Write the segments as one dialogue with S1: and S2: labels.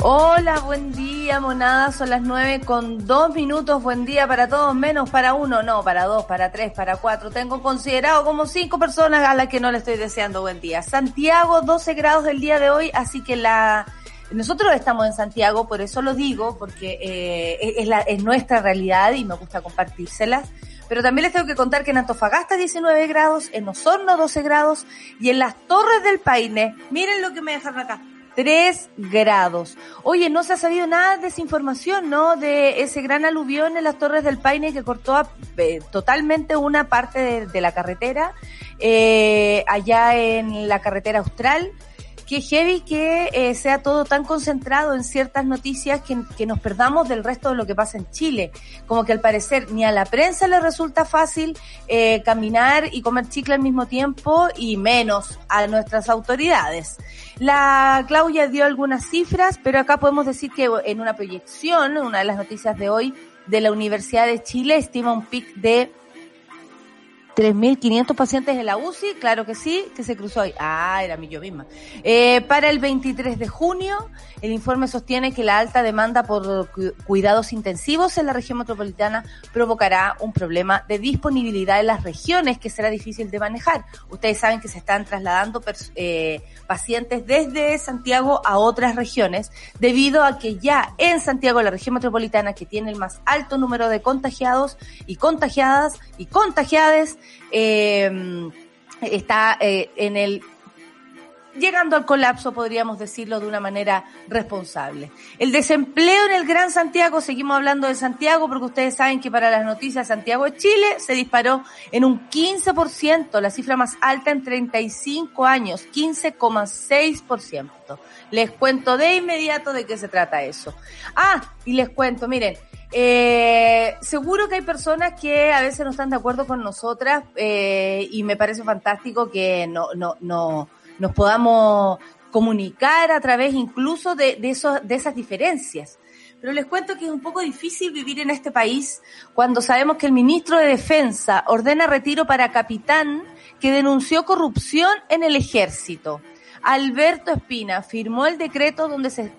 S1: Hola, buen día, monada. Son las nueve con dos minutos. Buen día para todos, menos para uno. No, para dos, para tres, para cuatro. Tengo considerado como cinco personas a las que no le estoy deseando buen día. Santiago, 12 grados el día de hoy, así que la... Nosotros estamos en Santiago, por eso lo digo, porque eh, es, la, es nuestra realidad y me gusta compartírselas. Pero también les tengo que contar que en Antofagasta 19 grados, en Osorno 12 grados y en las Torres del Paine, miren lo que me dejaron acá, 3 grados. Oye, no se ha sabido nada de esa información, ¿no? De ese gran aluvión en las Torres del Paine que cortó a, eh, totalmente una parte de, de la carretera, eh, allá en la carretera austral. Qué heavy que eh, sea todo tan concentrado en ciertas noticias que, que, nos perdamos del resto de lo que pasa en Chile. Como que al parecer ni a la prensa le resulta fácil eh, caminar y comer chicle al mismo tiempo y menos a nuestras autoridades. La Claudia dio algunas cifras, pero acá podemos decir que en una proyección, una de las noticias de hoy de la Universidad de Chile, estima un pic de 3.500 pacientes en la UCI, claro que sí, que se cruzó hoy. Ah, era mi yo misma. Eh, para el 23 de junio, el informe sostiene que la alta demanda por cu cuidados intensivos en la región metropolitana provocará un problema de disponibilidad en las regiones que será difícil de manejar. Ustedes saben que se están trasladando eh, pacientes desde Santiago a otras regiones debido a que ya en Santiago, la región metropolitana, que tiene el más alto número de contagiados y contagiadas y contagiadas, eh, está eh, en el llegando al colapso, podríamos decirlo de una manera responsable. El desempleo en el Gran Santiago, seguimos hablando de Santiago porque ustedes saben que para las noticias Santiago de Chile se disparó en un 15%, la cifra más alta en 35 años, 15,6%. Les cuento de inmediato de qué se trata eso. Ah, y les cuento, miren, eh, seguro que hay personas que a veces no están de acuerdo con nosotras eh, y me parece fantástico que no, no, no, nos podamos comunicar a través incluso de, de, esos, de esas diferencias. Pero les cuento que es un poco difícil vivir en este país cuando sabemos que el ministro de Defensa ordena retiro para capitán que denunció corrupción en el ejército. Alberto Espina firmó el decreto donde se,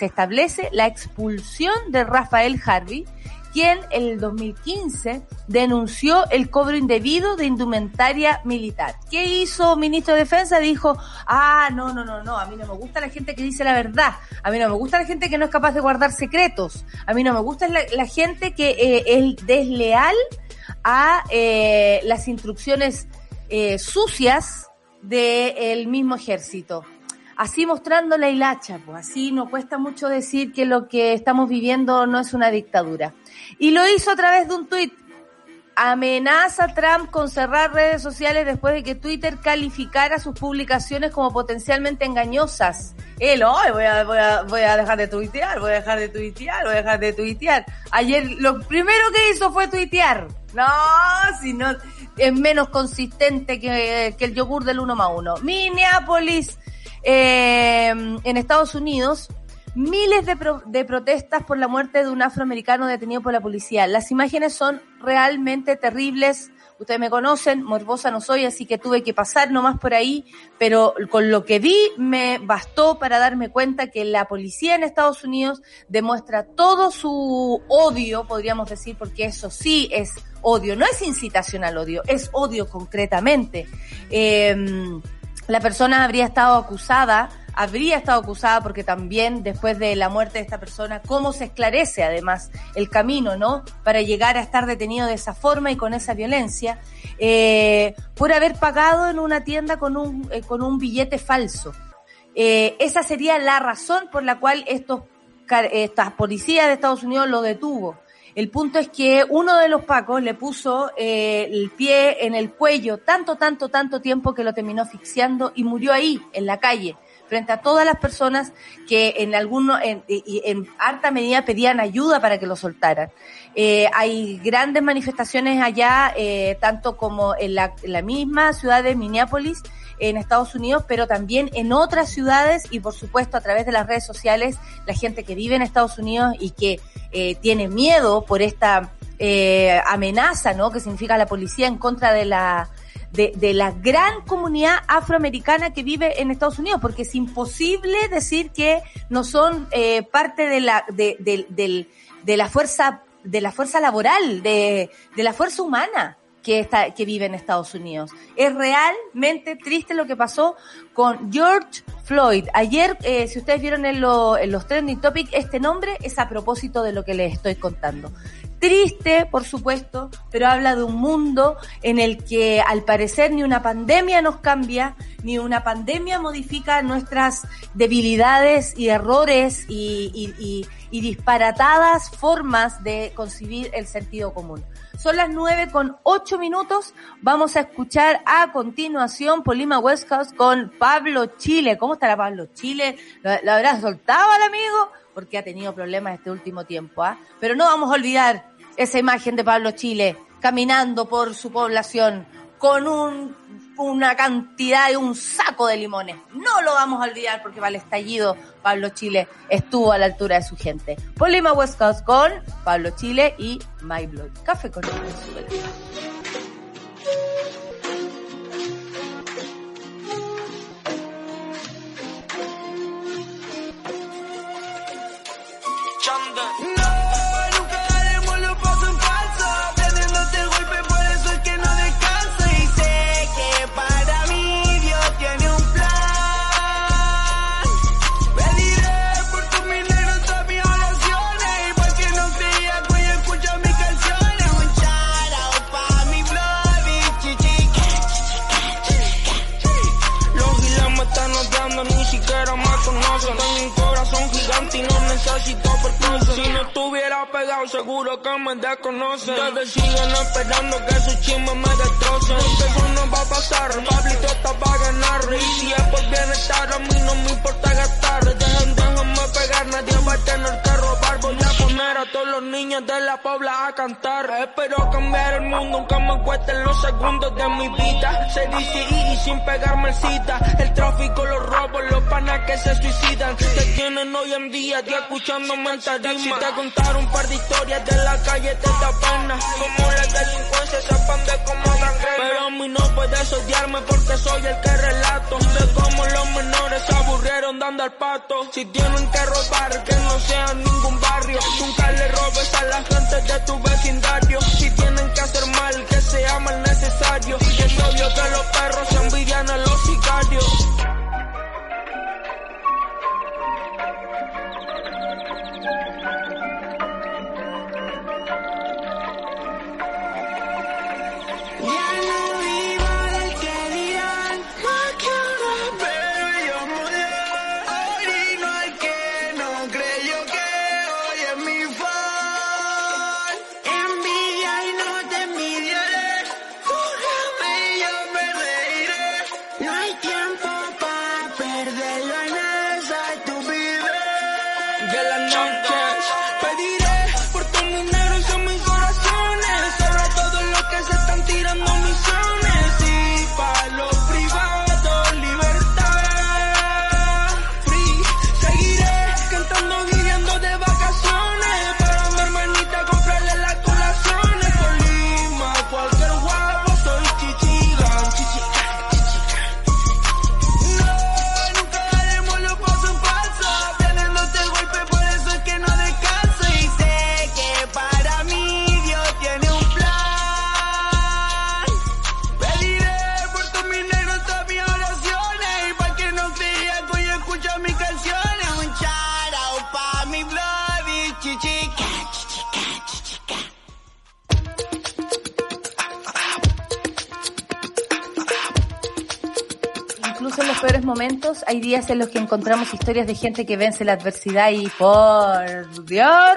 S1: establece la expulsión de Rafael Harvey, quien en el 2015 denunció el cobro indebido de indumentaria militar. ¿Qué hizo ministro de Defensa? Dijo, ah, no, no, no, no, a mí no me gusta la gente que dice la verdad, a mí no me gusta la gente que no es capaz de guardar secretos, a mí no me gusta la, la gente que eh, es desleal a eh, las instrucciones eh, sucias del mismo ejército. Así mostrando la hilacha, pues así no cuesta mucho decir que lo que estamos viviendo no es una dictadura. Y lo hizo a través de un tuit. Amenaza a Trump con cerrar redes sociales después de que Twitter calificara sus publicaciones como potencialmente engañosas. Él, a, voy, a, voy a dejar de tuitear, voy a dejar de tuitear, voy a dejar de tuitear. Ayer lo primero que hizo fue tuitear. No, si no, es menos consistente que, que el yogur del uno más uno. Minneapolis, eh, en Estados Unidos, miles de, pro de, protestas por la muerte de un afroamericano detenido por la policía. Las imágenes son realmente terribles. Ustedes me conocen, morbosa no soy, así que tuve que pasar nomás por ahí, pero con lo que vi me bastó para darme cuenta que la policía en Estados Unidos demuestra todo su odio, podríamos decir, porque eso sí es odio, no es incitación al odio, es odio concretamente. Eh, la persona habría estado acusada habría estado acusada porque también después de la muerte de esta persona, cómo se esclarece además el camino, ¿no? Para llegar a estar detenido de esa forma y con esa violencia, eh, por haber pagado en una tienda con un, eh, con un billete falso. Eh, esa sería la razón por la cual estos, estas policías de Estados Unidos lo detuvo. El punto es que uno de los pacos le puso eh, el pie en el cuello tanto, tanto, tanto tiempo que lo terminó asfixiando y murió ahí, en la calle, frente a todas las personas que en alguno, en, en harta medida pedían ayuda para que lo soltaran. Eh, hay grandes manifestaciones allá, eh, tanto como en la, en la misma ciudad de Minneapolis, en Estados Unidos, pero también en otras ciudades y por supuesto a través de las redes sociales, la gente que vive en Estados Unidos y que eh, tiene miedo por esta eh, amenaza, ¿no? Que significa la policía en contra de la de, la gran comunidad afroamericana que vive en Estados Unidos, porque es imposible decir que no son eh, parte de la de, de, de, la fuerza de la fuerza laboral, de, de la fuerza humana que, está, que vive en Estados Unidos. Es realmente triste lo que pasó con George Floyd. Ayer, eh, si ustedes vieron en, en los trending topics, este nombre es a propósito de lo que les estoy contando. Triste, por supuesto, pero habla de un mundo en el que al parecer ni una pandemia nos cambia, ni una pandemia modifica nuestras debilidades y errores y, disparatadas formas de concebir el sentido común. Son las nueve con ocho minutos. Vamos a escuchar a continuación Polima West Coast con Pablo Chile. ¿Cómo estará Pablo Chile? ¿Lo, lo habrá al amigo? Porque ha tenido problemas este último tiempo, ¿ah? Pero no vamos a olvidar esa imagen de Pablo Chile caminando por su población con un una cantidad de un saco de limones. No lo vamos a olvidar porque para el estallido Pablo Chile estuvo a la altura de su gente. Polima West Coast con Pablo Chile y My Blood. Café con Venezuela.
S2: No, pegado, seguro que me desconocen. Ustedes siguen esperando que su chisme me destrocen. Porque eso no va a pasar, Pablito está para ganar. Y si es por bienestar, a mí no me importa gastar. Dejen, déjenme pegar, nadie va a tener que robar. Voy a poner a todos los niños de la pobla a cantar. Espero cambiar el mundo, aunque me cuesten los segundos de mi vida. Se dice y, sin pegarme el cita. El tráfico, los robos, los panas que se suicidan. Te tienen hoy en día, ya escuchándome en tarima. Si te contar un par de historias de la calle te da pena. Como la delincuencia se expande como gangrena. Pero a mí no puedes odiarme porque soy el que relato. De cómo los menores se aburrieron dando al pato. Si tienen que robar, que no sea en ningún Nunca le robes a la gente de tu vecindario. Si tienen que hacer mal, que sea mal necesario. Y es obvio que los perros se envidian a los sicarios.
S1: Encontramos historias de gente que vence la adversidad y por Dios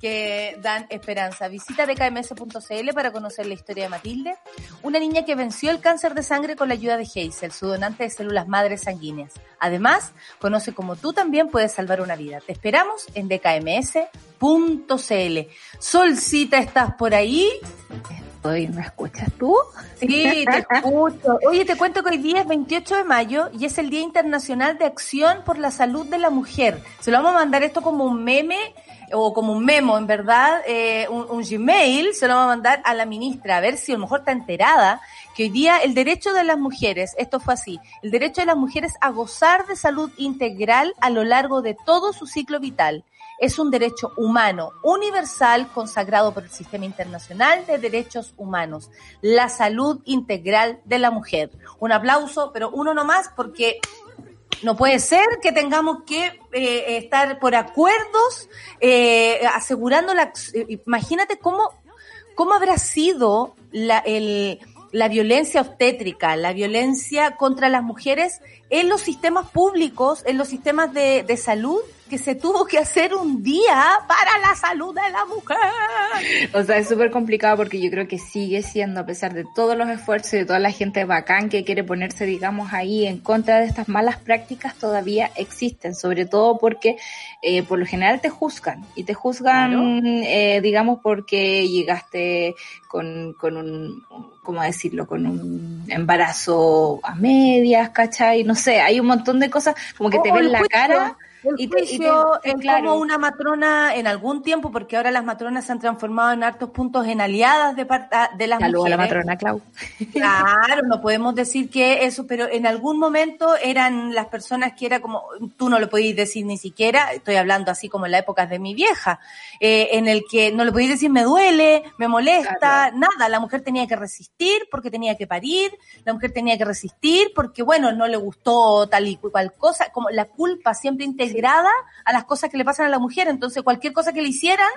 S1: que dan esperanza. Visita dkms.cl para conocer la historia de Matilde, una niña que venció el cáncer de sangre con la ayuda de Hazel, su donante de células madres sanguíneas. Además, conoce cómo tú también puedes salvar una vida. Te esperamos en dkms.cl. Solcita, ¿estás por ahí?
S3: Estoy, ¿me escuchas tú?
S1: Sí, te escucho. Oye, te cuento que hoy día es 28 de mayo y es el Día Internacional de Acción por la Salud de la Mujer. Se lo vamos a mandar esto como un meme o como un memo, en verdad, eh, un, Gmail, se lo va a mandar a la ministra, a ver si a lo mejor está enterada que hoy día el derecho de las mujeres, esto fue así, el derecho de las mujeres a gozar de salud integral a lo largo de todo su ciclo vital. Es un derecho humano, universal, consagrado por el Sistema Internacional de Derechos Humanos. La salud integral de la mujer. Un aplauso, pero uno nomás porque no puede ser que tengamos que eh, estar por acuerdos eh, asegurando la... Imagínate cómo, cómo habrá sido la, el, la violencia obstétrica, la violencia contra las mujeres en los sistemas públicos, en los sistemas de, de salud que se tuvo que hacer un día para la salud de la mujer.
S3: O sea, es súper complicado porque yo creo que sigue siendo, a pesar de todos los esfuerzos y de toda la gente bacán que quiere ponerse, digamos, ahí en contra de estas malas prácticas, todavía existen, sobre todo porque eh, por lo general te juzgan y te juzgan, claro. eh, digamos, porque llegaste con, con un, ¿cómo decirlo?, con un embarazo a medias, ¿cachai? No sé, hay un montón de cosas como que
S1: Oh,
S3: te ven la
S1: juicio.
S3: cara.
S1: El
S3: Y te- y te-
S1: juicio es
S3: claro.
S1: como una matrona en algún tiempo, porque ahora las matronas se han transformado en hartos puntos en aliadas de, ah, de las
S3: Saludos a la
S1: mujeres.
S3: matrona Clau.
S1: Claro, no podemos decir que eso, pero en algún momento eran las personas que era como, tú no lo podías decir ni siquiera, estoy hablando así como en la época de mi vieja, eh, en el que no le podías decir me duele, me molesta,
S3: Claro.
S1: nada, la mujer tenía que resistir porque tenía que parir, la mujer tenía que resistir porque, bueno, no le gustó tal y cual cosa, como la culpa siempre integrada a las cosas que le pasan a la mujer, entonces cualquier cosa que le hicieran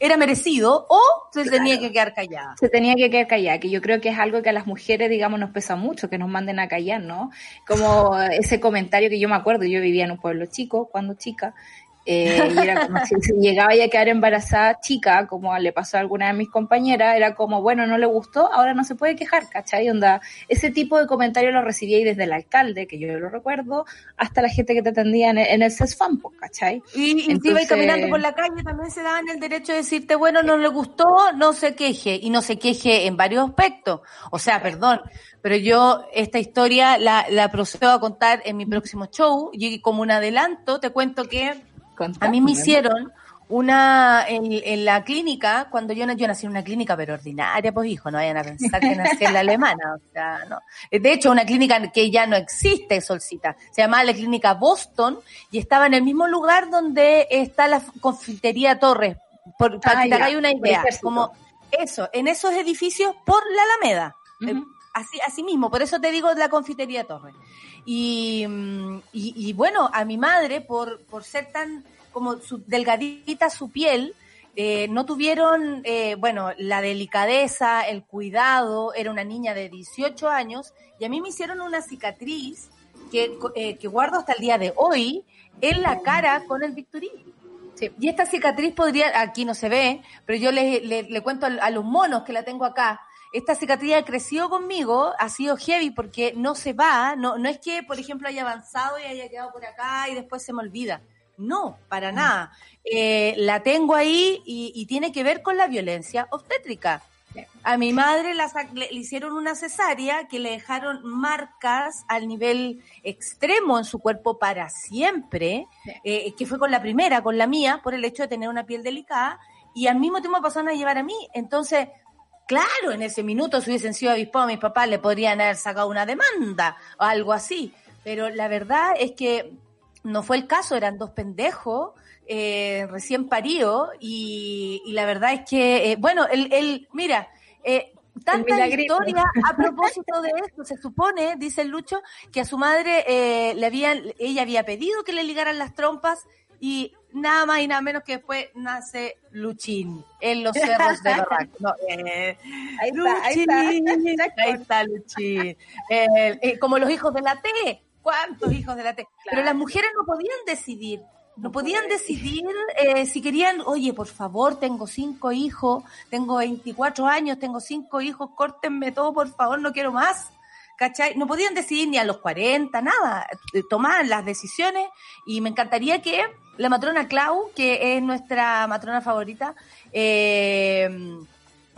S1: era merecido o se tenía que quedar callada.
S3: se tenía que quedar callada, que yo creo que es algo que a las mujeres, digamos, nos pesa mucho, que nos manden a callar, ¿no? Como ese comentario que yo me acuerdo, yo vivía en un pueblo chico, cuando chica, eh, y era como si, si llegaba ya a quedar embarazada chica, como le pasó a alguna de mis compañeras, era como, bueno, no le gustó, ahora no se puede quejar, ¿cachai? Onda, ese tipo de comentarios lo recibía ahí desde el alcalde, que yo lo recuerdo, hasta la gente que te atendía en el, en el CESFAM, pues, ¿cachai?
S1: Y, y
S3: Entonces-
S1: caminando por la calle también se daban el derecho de decirte, bueno, no le gustó, no se queje. Y no se queje en varios aspectos. O sea, perdón, pero yo esta historia la, la procedo a contar en mi próximo show. Y como un adelanto, te cuento que a mí me hicieron una en, en la clínica, cuando yo, yo nací en una clínica, pero ordinaria, pues hijo, no vayan a pensar que nací en la alemana, o sea, no. De hecho, una clínica que ya no existe, Solcita, se llamaba la clínica Boston y estaba en el mismo lugar donde está la confitería Torres, por, para
S3: Ah,
S1: que te hagáis una idea, como eso, en esos edificios por la Alameda. Eh, Así, así mismo, por eso te digo la confitería Torres. Y, mm, y, y bueno, a mi madre, por, por ser tan como su, delgadita su piel, eh, no tuvieron, eh, bueno, la delicadeza, el cuidado, era una niña de 18 años, y a mí me hicieron una cicatriz que, eh, que guardo hasta el día de hoy en la cara con el Victorí.
S3: Sí.
S1: Y esta cicatriz podría, aquí no se ve, pero yo le, le, cuento a los monos que la tengo acá. Esta cicatriz ha crecido conmigo, ha sido heavy porque no se va, no, no es que, por ejemplo, haya avanzado y haya quedado por acá y después se me olvida. No, para nada. Eh, la tengo ahí y, y tiene que ver con la violencia obstétrica. A mi madre la le, le hicieron una cesárea que le dejaron marcas al nivel extremo en su cuerpo para siempre, eh, que fue con la primera, con la mía, por el hecho de tener una piel delicada, y al mismo tiempo pasaron a llevar a mí. Entonces, claro, en ese minuto, si hubiesen sido avispados mis papás, le podrían haber sacado una demanda o algo así. Pero la verdad es que no fue el caso, eran dos pendejos eh, recién paridos y, y la verdad es que, eh, bueno, el, el mira, eh, tanta historia a propósito de esto, se supone, dice el Lucho, que a su madre eh, le habían, ella había pedido que le ligaran las trompas y nada más y nada menos que después nace Luchín en los cerros de Barranco. No, eh,
S3: Ahí
S1: Luchín,
S3: está, ahí está.
S1: ahí está Luchín. Eh, eh, como los hijos de la T. ¿Cuántos hijos de la T? Pero las mujeres no podían decidir. No podían decidir eh, si querían, oye, por favor, tengo cinco hijos, tengo 24 años, tengo cinco hijos, córtenme todo, por favor, no quiero más. ¿Cachai? No podían decidir ni a los 40, nada. Eh, Tomaban las decisiones y me encantaría que la matrona Clau, que es nuestra matrona favorita, eh,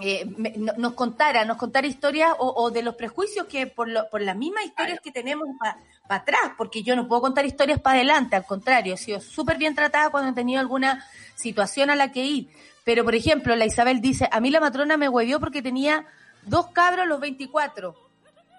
S1: eh, me- no- nos contara, nos contara historias o, o de los prejuicios que por, lo- por las mismas historias que tenemos para atrás, porque yo no puedo contar historias para adelante, al contrario, he sido súper bien tratada cuando he tenido alguna situación a la que ir. Pero, por ejemplo, la Isabel dice, a mí la matrona me huevió porque tenía dos cabros los 24.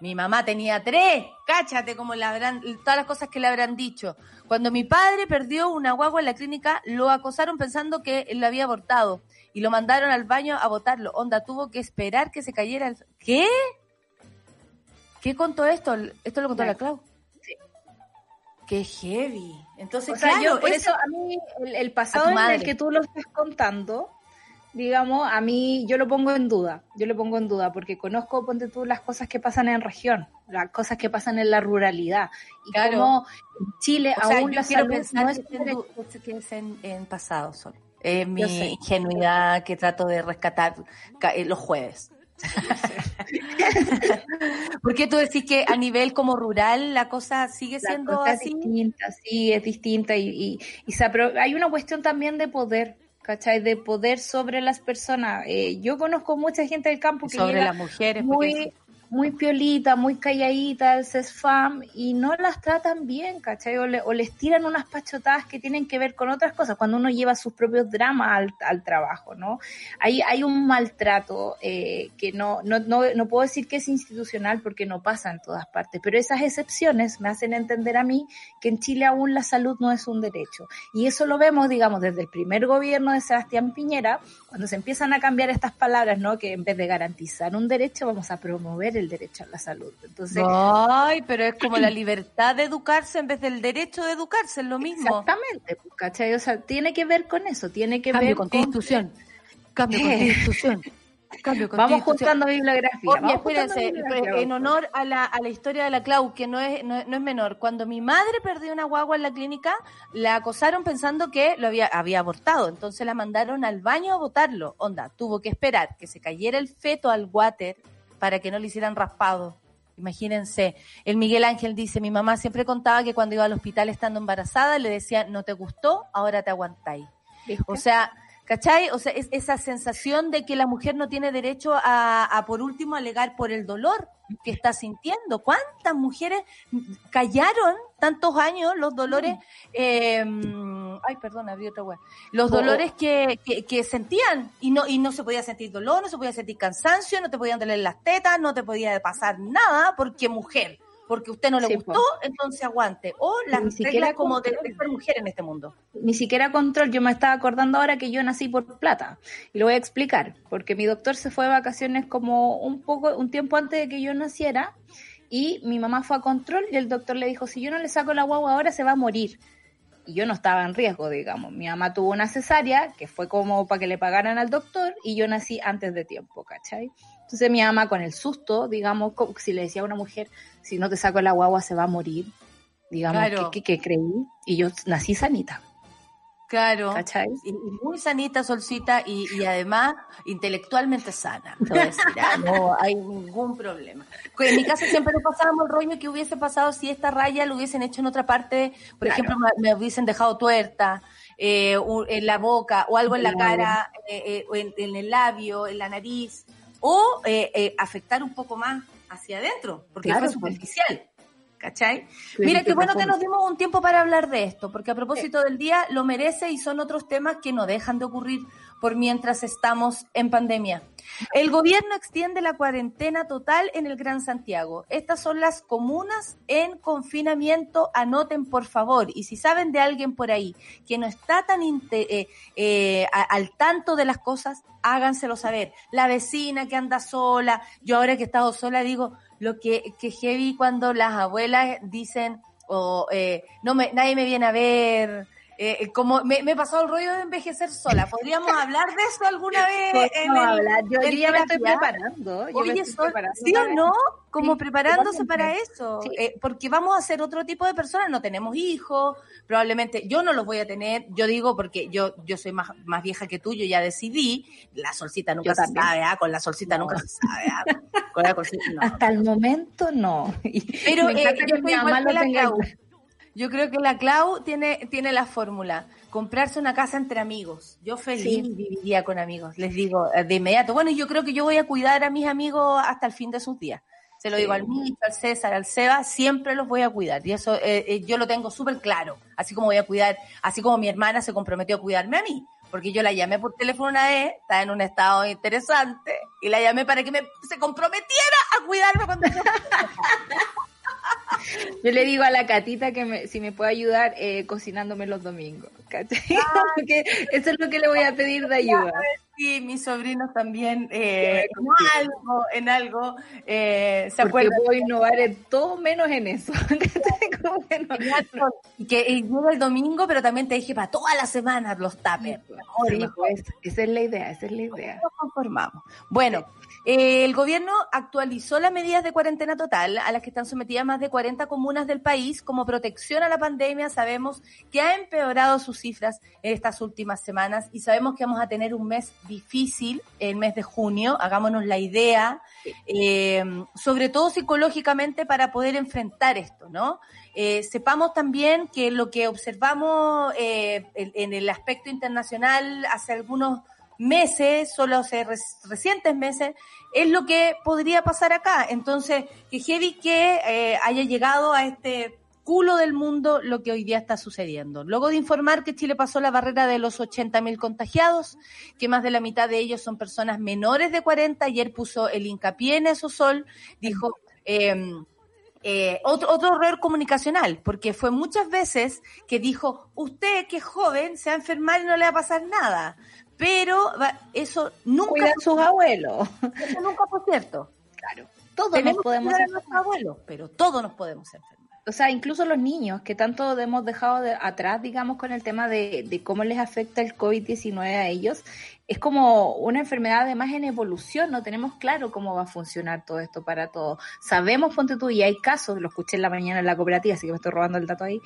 S1: Mi mamá tenía tres, cáchate como le habrán, todas las cosas que le habrán dicho. Cuando mi padre perdió una guagua en la clínica, lo acosaron pensando que él lo había abortado y lo mandaron al baño a botarlo. Onda, tuvo que esperar que se cayera el... ¿Qué? ¿Qué contó esto? Esto lo contó la Clau.
S3: Sí.
S1: Qué heavy. Entonces,
S3: O sea,
S1: claro,
S3: yo por
S1: eso-
S3: eso a mí el, el pasado en el que tú lo estás contando, digamos, a mí yo lo pongo en duda, yo lo pongo en duda porque conozco, ponte tú, las cosas que pasan en región, las cosas que pasan en la ruralidad y
S1: Claro.
S3: cómo en Chile
S1: O sea,
S3: aún
S1: yo
S3: la salud
S1: pensar
S3: no es
S1: que, en, que es en, en pasado solo. Es mi
S3: sé.
S1: ingenuidad que trato de rescatar ca- eh, los jueves. ¿Por qué tú decís que a nivel como rural la cosa sigue
S3: La
S1: siendo
S3: cosa es
S1: así?
S3: distinta, sí, es distinta y, y, y se hay una cuestión también de poder, ¿cachai? De poder sobre las personas. Eh, yo conozco mucha gente del campo que
S1: Sobre
S3: llega
S1: las mujeres.
S3: muy. Muy piolita, muy calladita, el CESFAM, y no las tratan bien, ¿cachai? O, le- o les tiran unas pachotadas que tienen que ver con otras cosas, cuando uno lleva sus propios dramas al, al trabajo, ¿no? Hay, hay un maltrato eh, que no, no, no, no puedo decir que es institucional porque no pasa en todas partes, pero esas excepciones me hacen entender a mí que en Chile aún la salud no es un derecho. Y eso lo vemos, digamos, desde el primer gobierno de Sebastián Piñera, cuando se empiezan a cambiar estas palabras, ¿no? Que en vez de garantizar un derecho, vamos a promover el derecho a la salud. Entonces,
S1: Ay, pero es como la libertad de educarse en vez del derecho de educarse, es lo mismo.
S3: exactamente, pues, ¿cachai? O sea, tiene que ver con eso, tiene que
S1: Cambio
S3: ver
S1: con
S3: con...
S1: constitución. Cambio con constitución. Cambio
S3: Vamos juntando bibliografía.
S1: Oye,
S3: vamos
S1: espérense,
S3: bibliografía,
S1: en honor a la, a la historia de la Clau, que no es, no, es- no es menor, cuando mi madre perdió una guagua en la clínica, la acosaron pensando que lo había, había abortado, entonces la mandaron al baño a botarlo. Onda, tuvo que esperar que se cayera el feto al water para que no le hicieran raspado. Imagínense, el Miguel Ángel dice, mi mamá siempre contaba que cuando iba al hospital estando embarazada le decía, no te gustó, ahora te aguantáis.
S3: ¿Viste?
S1: O sea, ¿cachai? O sea, es esa sensación de que la mujer no tiene derecho a, a, por último, alegar por el dolor que está sintiendo. ¿Cuántas mujeres callaron tantos años los dolores? eh, ay, perdón, abrí otra web. Los
S3: Oh.
S1: dolores que, que, que sentían y no, y no se podía sentir dolor, no se podía sentir cansancio, no te podían doler las tetas, no te podía pasar nada porque mujer. Porque usted no le
S3: Sí,
S1: gustó,
S3: po.
S1: entonces aguante. O las
S3: Ni siquiera
S1: como de,
S3: control.
S1: de ser mujer en este mundo.
S3: ni siquiera control. Yo me estaba acordando ahora que yo nací por plata. Y lo voy a explicar. Porque mi doctor se fue de vacaciones como un poco, un tiempo antes de que yo naciera. Y mi mamá fue a control y el doctor le dijo, si yo no le saco la guagua ahora se va a morir. Y yo no estaba en riesgo, digamos. Mi mamá tuvo una cesárea, que fue como para que le pagaran al doctor, y yo nací antes de tiempo, ¿cachai? Entonces mi mamá con el susto, digamos, si le decía a una mujer, si no te saco la guagua se va a morir, digamos,
S1: Claro.
S3: que, que, que creí. Y yo nací sanita,
S1: Claro.
S3: ¿cachai?
S1: Y, y muy sanita, Solcita, y, y además intelectualmente sana. ah, no hay ningún problema. En mi casa siempre nos pasábamos el rollo que hubiese pasado si esta raya lo hubiesen hecho en otra parte. Por
S3: Claro.
S1: ejemplo, me, me hubiesen dejado tuerta. eh, en la boca o algo en la cara, eh, eh, en el labio, en la nariz, o eh, eh, afectar un poco más hacia adentro, porque
S3: Claro,
S1: fue
S3: pues.
S1: superficial. ¿Cachai?
S3: Sí,
S1: Mira, qué bueno que nos dimos un tiempo para hablar de esto, porque a propósito del día lo merece y son otros temas que no dejan de ocurrir por mientras estamos en pandemia. El gobierno extiende la cuarentena total en el Gran Santiago. Estas son las comunas en confinamiento. Anoten, por favor. Y si saben de alguien por ahí que no está tan eh, eh, al tanto de las cosas, háganselo saber. La vecina que anda sola. Yo ahora que he estado sola digo, lo que, que heavy cuando las abuelas dicen, o eh, no me, nadie me viene a ver, Eh, como me, me he pasado el rollo de envejecer sola. ¿Podríamos hablar de eso alguna vez? en
S3: No,
S1: el-
S3: hablar. Yo,
S1: en
S3: yo ya me estoy preparando. Yo me
S1: Oye,
S3: estoy
S1: Sol,
S3: preparando
S1: ¿sí o
S3: para-
S1: no? Como
S3: Sí,
S1: preparándose para eso.
S3: Sí.
S1: Eh, porque vamos a ser otro tipo de personas. No tenemos hijos, probablemente yo no los voy a tener. Yo digo porque yo yo soy más, más vieja que tú, yo ya decidí. La solcita nunca
S3: Yo
S1: se
S3: también.
S1: sabe, ¿ah? Con la solcita
S3: No.
S1: nunca se sabe, ¿ah? Con la solcita, no.
S3: Hasta el momento no.
S1: Pero eh, yo
S3: mi
S1: igual que
S3: lo
S1: la. Yo creo que la Clau tiene, tiene la fórmula. Comprarse una casa entre amigos. Yo feliz
S3: Sí.
S1: viviría con amigos. Les digo eh, de inmediato. Bueno, yo creo que yo voy a cuidar a mis amigos hasta el fin de sus días. Se lo
S3: Sí.
S1: digo al Micho, al César, al Seba, siempre los voy a cuidar. Y eso eh, eh, yo lo tengo súper claro. Así como voy a cuidar, así como mi hermana se comprometió a cuidarme a mí. Porque yo la llamé por teléfono una vez, estaba en un estado interesante, y la llamé para que me, se comprometiera a cuidarme cuando yo
S3: Yo le digo a la Catita que me- si me puede ayudar eh, cocinándome los domingos. Porque eso es lo que le voy a pedir de ayuda.
S1: Sí, mis sobrinos también eh, en algo, en algo eh, se
S3: Porque
S1: acuerdan.
S3: puedo innovar en todo menos en eso. que no-
S1: Y que y llega el domingo, pero también te dije para todas las semanas los tapes. Mejor,
S3: Sí,
S1: mejor.
S3: pues, esa es la idea, esa es la idea.
S1: Nos conformamos. Bueno, eh, el gobierno actualizó las medidas de cuarentena total a las que están sometidas más de 40 comunas del país como protección a la pandemia. Sabemos que ha empeorado sus cifras en estas últimas semanas y sabemos que vamos a tener un mes difícil, el mes de junio. Hagámonos la idea, eh, sobre todo psicológicamente para poder enfrentar esto, ¿no? Eh, sepamos también que lo que observamos eh, en, en el aspecto internacional hace algunos meses, solo hace recientes meses, es lo que podría pasar acá. Entonces, que heavy que eh, haya llegado a este culo del mundo lo que hoy día está sucediendo. Luego de informar que Chile pasó la barrera de los 80.000 contagiados, que más de la mitad de ellos son personas menores de 40, ayer puso el hincapié en eso, Sol, dijo... em, eh, otro, otro error comunicacional, porque fue muchas veces que dijo, usted que joven se va a enfermar y no le va a pasar nada. Pero eso nunca,
S3: Cuidar a sus abuelos.
S1: eso nunca fue cierto.
S3: Claro. Todos
S1: Tenemos
S3: nos podemos
S1: a
S3: enfermar.
S1: nuestros abuelos, pero todos nos podemos enfermar.
S3: O sea, incluso los niños, que tanto hemos dejado de atrás, digamos, con el tema de, de cómo les afecta el COVID-19 a ellos, es como una enfermedad además en evolución, no tenemos claro cómo va a funcionar todo esto para todos. Sabemos, ponte tú, y hay casos, lo escuché en la mañana en la cooperativa, así que me estoy robando el dato ahí,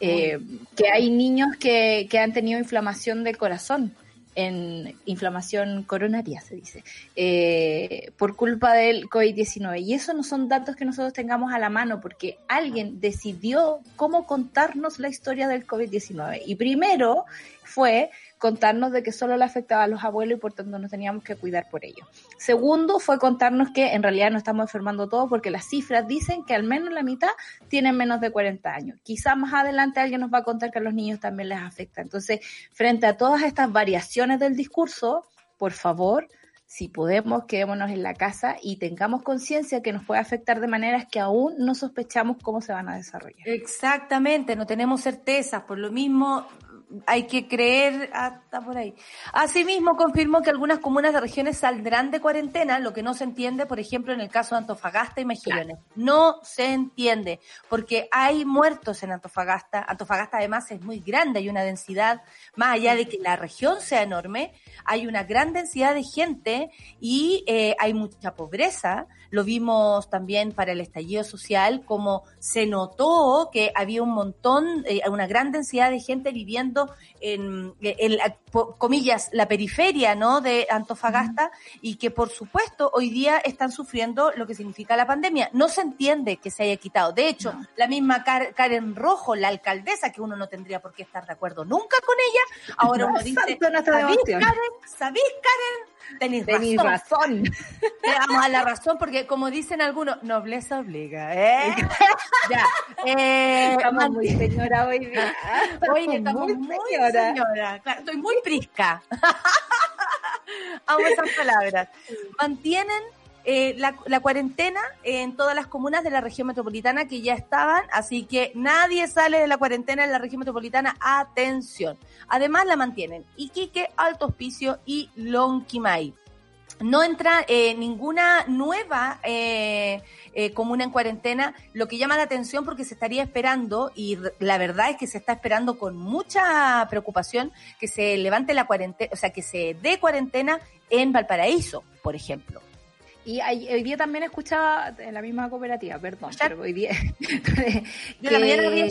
S3: eh, que hay niños que, que han tenido inflamación del corazón en inflamación coronaria, se dice, eh, por culpa del COVID-19. Y eso no son datos que nosotros tengamos a la mano, porque alguien decidió cómo contarnos la historia del COVID-19. Y primero fue contarnos de que solo le afectaba a los abuelos y por tanto nos teníamos que cuidar por ello. Segundo fue contarnos que en realidad no estamos enfermando todos porque las cifras dicen que al menos la mitad tienen menos de 40 años. Quizás más adelante alguien nos va a contar que a los niños también les afecta. Entonces, frente a todas estas variaciones del discurso, por favor, si podemos, quedémonos en la casa y tengamos conciencia que nos puede afectar de maneras que aún no sospechamos cómo se van a desarrollar.
S1: Exactamente, no tenemos certezas, por lo mismo hay que creer hasta por ahí. Asimismo, confirmó que algunas comunas de regiones saldrán de cuarentena, lo que no se entiende, por ejemplo, en el caso de Antofagasta y Mejillones. No se entiende, porque hay muertos en Antofagasta. Antofagasta además es muy grande, hay una densidad, más allá de que la región sea enorme, hay una gran densidad de gente y eh, hay mucha pobreza. Lo vimos también para el estallido social, como se notó que había un montón, eh, una gran densidad de gente viviendo en, en la- po- comillas, la periferia, ¿no? De Antofagasta y que por supuesto hoy día están sufriendo lo que significa la pandemia. No se entiende que se haya quitado. De hecho, la misma Karen Rojo, la alcaldesa, que uno no tendría por qué estar de acuerdo nunca con ella, ahora uno dice,
S3: Santo nuestra
S1: ¿sabís,
S3: devoción.
S1: Karen? ¿Sabís, Karen? Tenéis
S3: Tenéis
S1: razón.
S3: razón.
S1: Le damos a la razón porque, como dicen algunos, nobleza obliga, ¿eh? ya. Eh,
S3: Estamos muy señora hoy día.
S1: Oye, estamos muy,
S3: señora.
S1: señora. Claro, estoy muy prisca. Amo esas palabras. Mantienen eh, la, la cuarentena en todas las comunas de la región metropolitana que ya estaban, así que nadie sale de la cuarentena en la región metropolitana. Atención. Además la mantienen Iquique, Alto Hospicio y Lonquimay. No entra eh, ninguna nueva eh, eh, comuna en cuarentena, lo que llama la atención porque se estaría esperando, y la verdad es que se está esperando con mucha preocupación que se levante la cuarentena, o sea, que se dé cuarentena en Valparaíso, por ejemplo.
S3: Y hoy día también escuchaba en la misma cooperativa, perdón, pero hoy día...
S1: Yo la mañana lo vi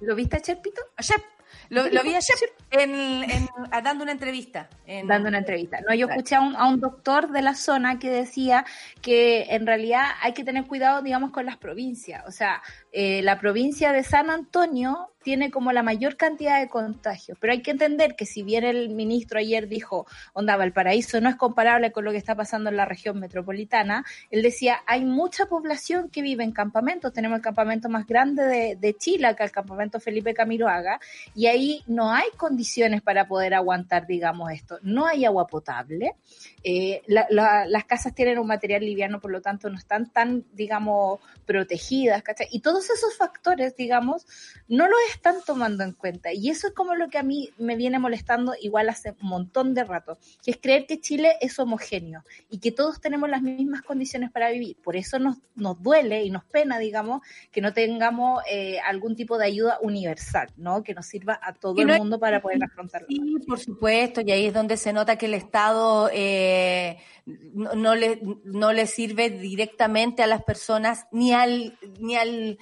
S3: ¿Lo viste a Cherpito?
S1: A lo, lo vi ayer en, dando una entrevista.
S3: Dando una entrevista. No, yo escuché a un, a un, doctor de la zona que decía que en realidad hay que tener cuidado, digamos, con las provincias. O sea, eh, la provincia de San Antonio tiene como la mayor cantidad de contagios. Pero hay que entender que si bien el ministro ayer dijo, onda, Valparaíso no es comparable con lo que está pasando en la región metropolitana, él decía, hay mucha población que vive en campamentos. Tenemos el campamento más grande de, de Chile, acá el campamento Felipe Camiroaga, y ahí no hay condiciones para poder aguantar, digamos, esto. No hay agua potable. Eh, las casas tienen un material liviano, por lo tanto, no están tan, digamos, protegidas, ¿cachai? Y todos esos factores, digamos, no los están tomando en cuenta. Y eso es como lo que a mí me viene molestando igual hace un montón de rato, que es creer que Chile es homogéneo y que todos tenemos las mismas condiciones para vivir. Por eso nos, nos duele y nos pena, digamos, que no tengamos eh, algún tipo de ayuda universal, ¿no? Que nos sirva a todo el mundo para poder afrontarlo.
S1: Sí, por supuesto, y ahí es donde se nota que el Estado eh, no, no, le, no le sirve directamente a las personas ni al, ni al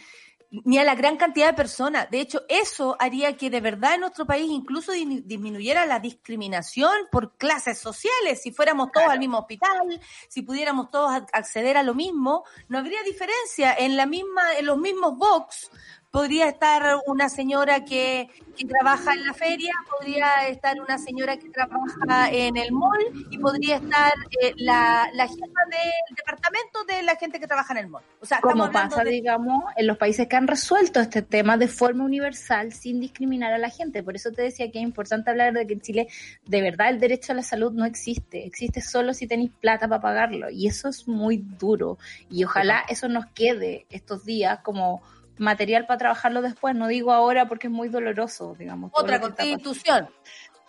S1: ni a la gran cantidad de personas. De hecho, eso haría que de verdad en nuestro país incluso disminuyera la discriminación por clases sociales. Si fuéramos todos al mismo hospital, si pudiéramos todos acceder a lo mismo, no habría diferencia en la misma, en los mismos box podría estar una señora que, que, trabaja en la feria, podría estar una señora que trabaja en el mall y podría estar eh, la, la, jefa del departamento de la gente que trabaja en el mall.
S3: O sea, como pasa, digamos, en los países que han resuelto este tema de forma universal sin discriminar a la gente. Por eso te decía que es importante hablar de que en Chile de verdad el derecho a la salud no existe. Existe solo si tenéis plata para pagarlo. Y eso es muy duro. Y ojalá eso nos quede estos días como material para trabajarlo después. No digo ahora porque es muy doloroso, digamos.
S1: Otra constitución.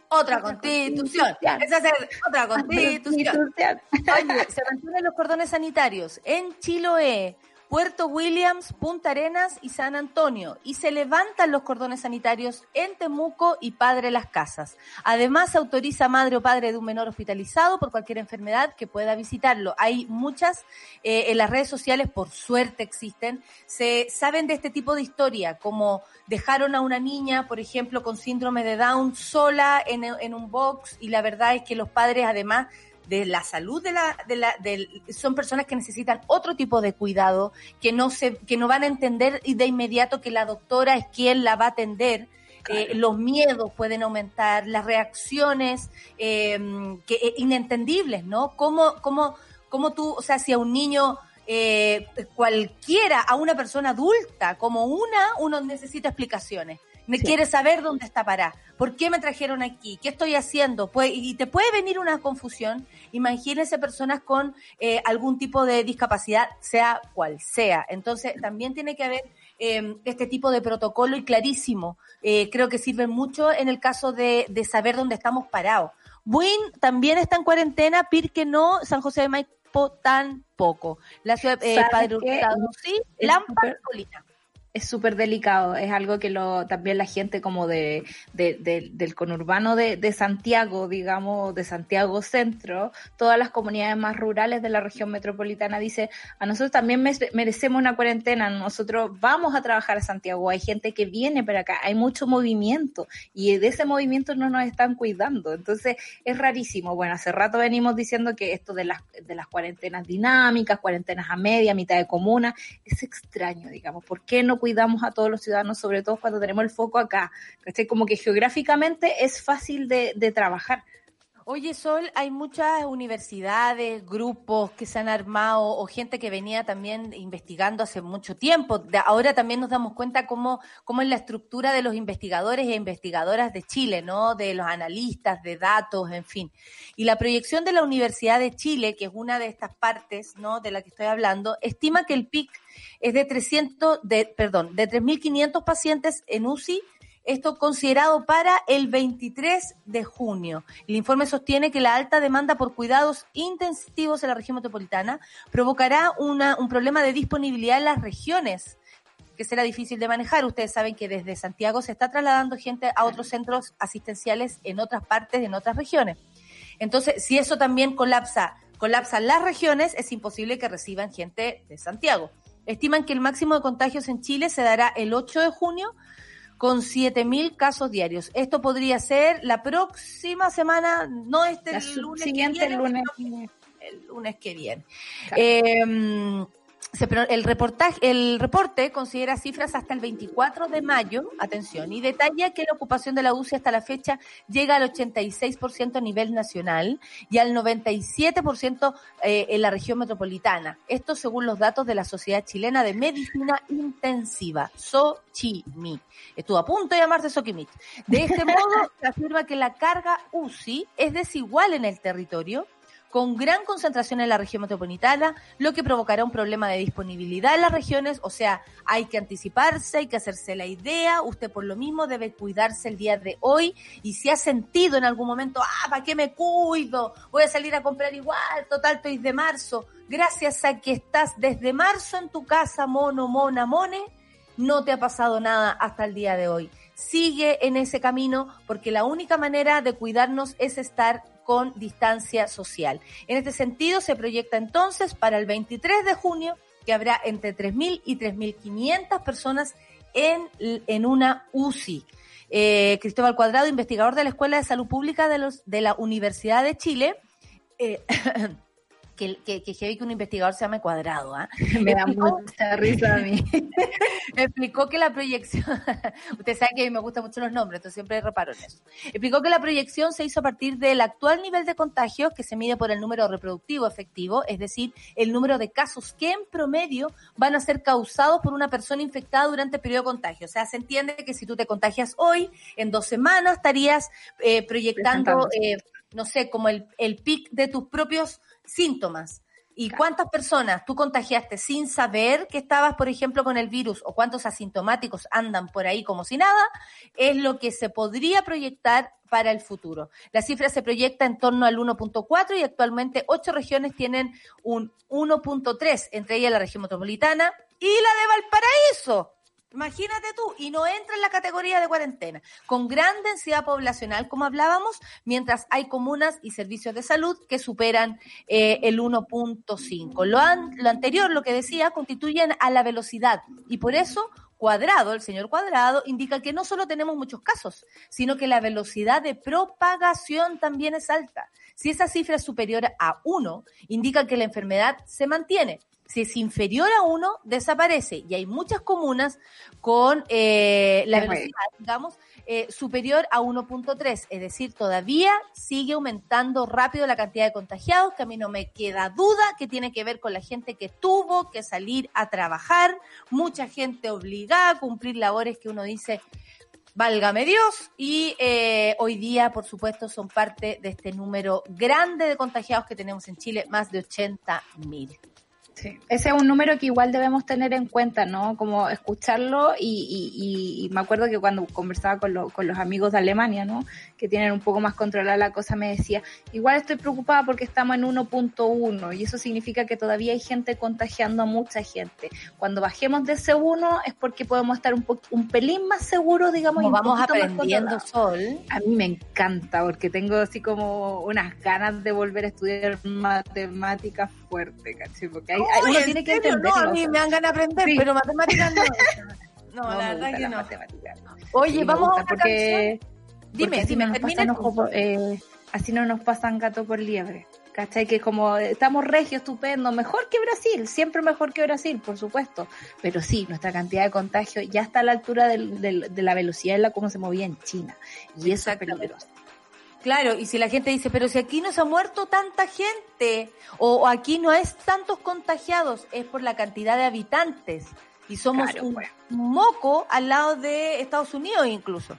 S1: Otra, constitución. Esa es otra constitución. Oye, se mantienen los cordones sanitarios en Chiloé, Puerto Williams, Punta Arenas y San Antonio, y se levantan los cordones sanitarios en Temuco y Padre Las Casas. Además, se autoriza madre o padre de un menor hospitalizado por cualquier enfermedad que pueda visitarlo. Hay muchas eh, en las redes sociales, por suerte existen, se saben de este tipo de historia, como dejaron a una niña, por ejemplo, con síndrome de Down sola en un box, y la verdad es que los padres además de la salud de la, de la, son personas que necesitan otro tipo de cuidado, que no se, que no van a entender de inmediato que la doctora es quien la va a atender. Eh, los miedos pueden aumentar, las reacciones em, que, eh, inentendibles, ¿no? ¿Cómo, cómo, cómo tú, o sea, si a un niño eh, cualquiera, a una persona adulta como una, uno necesita explicaciones. Me quiere saber dónde está parada. ¿Por qué me trajeron aquí? ¿Qué estoy haciendo? Pues, y te puede venir una confusión. Imagínense personas con eh, algún tipo de discapacidad, sea cual sea. Entonces, también tiene que haber em, este tipo de protocolo y clarísimo. Eh, creo que sirve mucho en el caso de, de saber dónde estamos parados. Buin también está en cuarentena, Pirque no, San José de Maipo tampoco. La ciudad de eh, Padre Hurtado sí, Lampa, Colina
S3: es súper delicado, es algo que lo, también la gente como de, del conurbano de, de, Santiago, digamos, de Santiago Centro, todas las comunidades más rurales de la región metropolitana dice, a nosotros también merecemos una cuarentena, nosotros vamos a trabajar a Santiago, hay gente que viene para acá, hay mucho movimiento y de ese movimiento no nos están cuidando, entonces es rarísimo. Bueno, hace rato venimos diciendo que esto de las, de las cuarentenas dinámicas, cuarentenas a media, mitad de comuna, es extraño, digamos, ¿por qué no cuidamos a todos los ciudadanos, sobre todo cuando tenemos el foco acá. Como que geográficamente es fácil de, de trabajar.
S1: Oye, Sol, hay muchas universidades, grupos que se han armado o gente que venía también investigando hace mucho tiempo. Ahora también nos damos cuenta cómo, cómo es la estructura de los investigadores e investigadoras de Chile, ¿no? De los analistas, de datos, en fin. Y la proyección de la Universidad de Chile, que es una de estas partes, ¿no? De la que estoy hablando, estima que el PIC es de 300, de, perdón, de 3.500 pacientes en UCI Esto considerado para el 23 de junio. El informe sostiene que la alta demanda por cuidados intensivos en la región metropolitana provocará una, un problema de disponibilidad en las regiones que será difícil de manejar. Ustedes saben que desde Santiago se está trasladando gente a otros centros asistenciales en otras partes, en otras regiones. Entonces, si eso también colapsa, colapsan las regiones, es imposible que reciban gente de Santiago. Estiman que el máximo de contagios en Chile se dará el 8 de junio con 7.000 casos diarios. Esto podría ser la próxima semana, no este el lunes
S3: siguiente
S1: que viene,
S3: lunes.
S1: el lunes que viene.
S3: Claro.
S1: Eh, el reportaje, el reporte considera cifras hasta el 24 de mayo, atención, y detalla que la ocupación de la UCI hasta la fecha llega al 86% a nivel nacional y al 97% eh, en la región metropolitana. Esto según los datos de la Sociedad Chilena de Medicina Intensiva, SOCHIMI. Estuvo a punto de llamarse SOCHIMI. De este modo, se afirma que la carga UCI es desigual en el territorio con gran concentración en la región metropolitana, lo que provocará un problema de disponibilidad en las regiones, o sea, hay que anticiparse, hay que hacerse la idea, usted por lo mismo debe cuidarse el día de hoy y si ha sentido en algún momento, ah, ¿para qué me cuido? Voy a salir a comprar igual, total, estoy de marzo. Gracias a que estás desde marzo en tu casa, mono, mona, mone, no te ha pasado nada hasta el día de hoy. Sigue en ese camino porque la única manera de cuidarnos es estar con distancia social. En este sentido, se proyecta entonces para el 23 de junio que habrá entre 3.000 y 3.500 personas en, en una UCI. Eh, Cristóbal Cuadrado, investigador de la Escuela de Salud Pública de, los, de la Universidad de Chile, eh, que, que, que que un investigador se llame Cuadrado, ¿ah?
S3: Me da mucha risa a mí.
S1: explicó que la proyección, usted sabe que a mí me gustan mucho los nombres, entonces siempre reparo en eso. Explicó que la proyección se hizo a partir del actual nivel de contagios que se mide por el número reproductivo efectivo, es decir, el número de casos que en promedio van a ser causados por una persona infectada durante el periodo de contagio. O sea, se entiende que si tú te contagias hoy, en dos semanas estarías eh, proyectando, eh, no sé, como el, el pic de tus propios síntomas. ¿Y cuántas personas tú contagiaste sin saber que estabas, por ejemplo, con el virus o cuántos asintomáticos andan por ahí como si nada? Es lo que se podría proyectar para el futuro. La cifra se proyecta en torno al 1.4 y actualmente ocho regiones tienen un 1.3, entre ellas la región metropolitana y la de Valparaíso. Imagínate tú, y no entra en la categoría de cuarentena, con gran densidad poblacional, como hablábamos, mientras hay comunas y servicios de salud que superan eh, el 1.5. Lo, an- lo anterior, lo que decía, constituyen a la velocidad, y por eso Cuadrado, el señor Cuadrado, indica que no solo tenemos muchos casos, sino que la velocidad de propagación también es alta. Si esa cifra es superior a 1, indica que la enfermedad se mantiene. Si es inferior a 1, desaparece. Y hay muchas comunas con eh, la velocidad, digamos, eh, superior a 1.3. Es decir, todavía sigue aumentando rápido la cantidad de contagiados, que a mí no me queda duda que tiene que ver con la gente que tuvo que salir a trabajar, mucha gente obligada a cumplir labores que uno dice, válgame Dios, y eh, hoy día, por supuesto, son parte de este número grande de contagiados que tenemos en Chile, más de 80 mil.
S3: Sí. Ese es un número que igual debemos tener en cuenta, ¿no? Como escucharlo y, y- y- y me acuerdo que cuando conversaba con, lo- con los amigos de Alemania, ¿no? Que tienen un poco más controlada la cosa, me decía, igual estoy preocupada porque estamos en 1.1 y eso significa que todavía hay gente contagiando a mucha gente. Cuando bajemos de ese 1 es porque podemos estar un, po- un pelín más seguros, digamos, y
S1: Como
S3: un
S1: vamos aprendiendo sol.
S3: A mí me encanta porque tengo así como unas ganas de volver a estudiar matemáticas fuerte, ¿cachai? Porque hay- uno tiene
S1: ¿en
S3: que
S1: serio?
S3: entenderlo.
S1: No, a mí me dan ganas de aprender,
S3: Sí.
S1: pero matemáticas no. No,
S3: No,
S1: la verdad que no.
S3: matemática.
S1: Oye,
S3: Sí,
S1: vamos a una
S3: porque,
S1: canción.
S3: porque
S1: Dime,
S3: así
S1: dime,
S3: no nos pasan eh, así no nos pasan gato por liebre. ¿Cachai? Que como estamos regio, estupendo, mejor que Brasil, siempre mejor que Brasil, por supuesto. Pero sí, nuestra cantidad de contagio ya está a la altura del- del- de la velocidad en la como se movía en China. Y eso es peligroso.
S1: Claro, y si la gente dice, pero si aquí no se ha muerto tanta gente, o, o aquí no es tantos contagiados, es por la cantidad de habitantes. Y somos
S3: Claro,
S1: un
S3: pues.
S1: moco al lado de Estados Unidos incluso.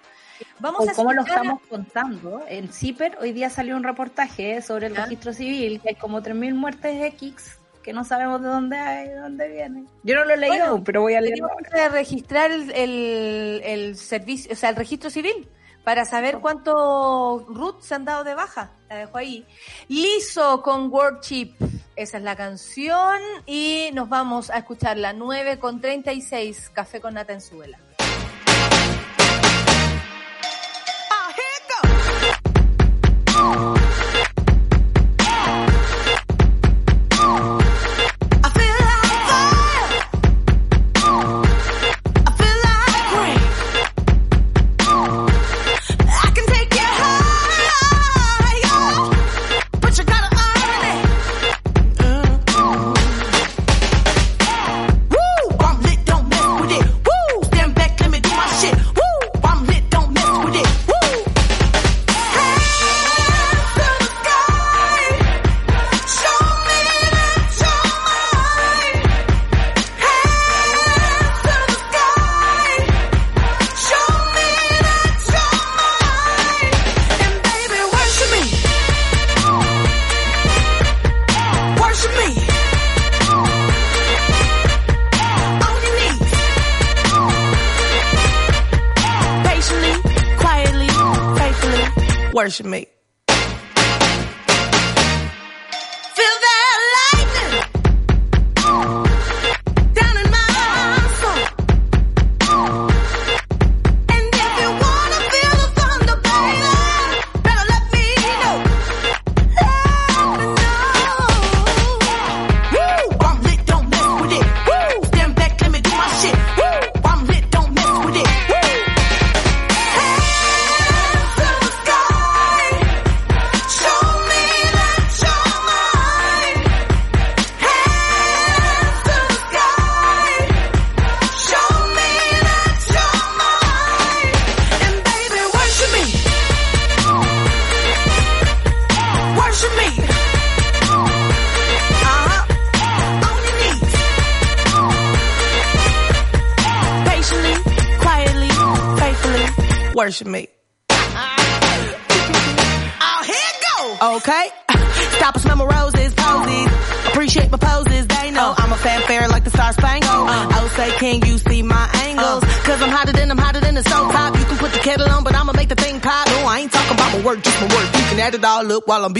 S1: Vamos
S3: o
S1: a
S3: cómo lo
S1: a-
S3: estamos contando. En CIPER hoy día salió un reportaje sobre el registro civil, que hay como 3.000 muertes X que no sabemos de dónde, hay, de dónde viene. Yo no lo he leído,
S1: Bueno,
S3: pero voy a leerlo
S1: Tenemos
S3: ahora.
S1: que registrar el, el, el servicio, o sea, el registro civil para saber cuántos Ruth se han dado de baja. La dejo ahí. Liso con World Chip. Esa es la canción y nos vamos a escuchar la 9 con 36 Café con Nata en Suela.
S4: I worship me.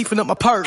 S4: Beefing up my purse.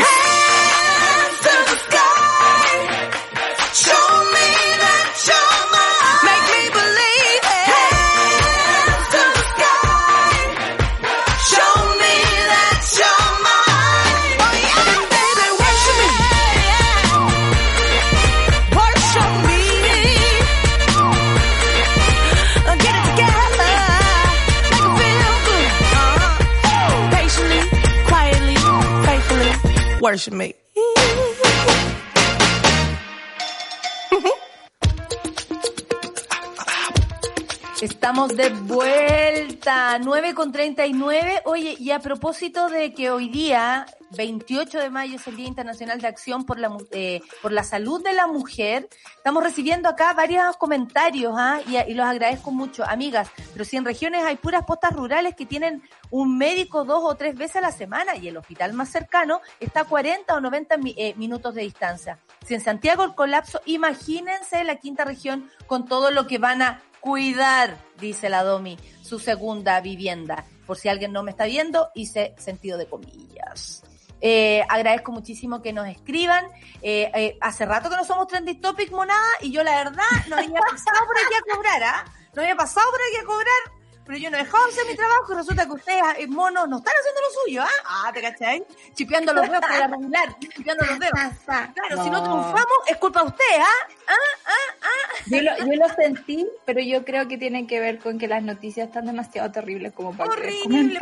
S1: Estamos de vuelta, 9 con 39. Oye, y a propósito de que hoy día, 28 de mayo, es el Día Internacional de Acción por la, eh, por la Salud de la Mujer, estamos recibiendo acá varios comentarios ¿ah? y, los agradezco mucho. Amigas, pero si en regiones hay puras postas rurales que tienen un médico dos o tres veces a la semana y el hospital más cercano está a 40 o 90 mi- eh, minutos de distancia. Si en Santiago el colapso, imagínense la quinta región con todo lo que van a cuidar, dice la Domi, su segunda vivienda. Por si alguien no me está viendo, hice sentido de comillas. Eh, agradezco muchísimo que nos escriban. Eh, eh, hace rato que no somos Trending Topic, monada, y yo la verdad no había pasado por aquí a cobrar, ¿ah? No había pasado por aquí a cobrar, pero yo no he dejado de hacer mi trabajo y resulta que ustedes, eh, monos, no están haciendo lo suyo, ¿ah? Ah, ¿te cachai? Chipeando los dedos para arreglar, chipeando los dedos. Claro, si no triunfamos, es culpa de usted, ¿ah? ¿Ah? ¿Ah? ¿Ah?
S3: Yo lo, yo lo sentí, pero yo creo que tiene que ver con que las noticias están demasiado terribles como para
S1: Horrible,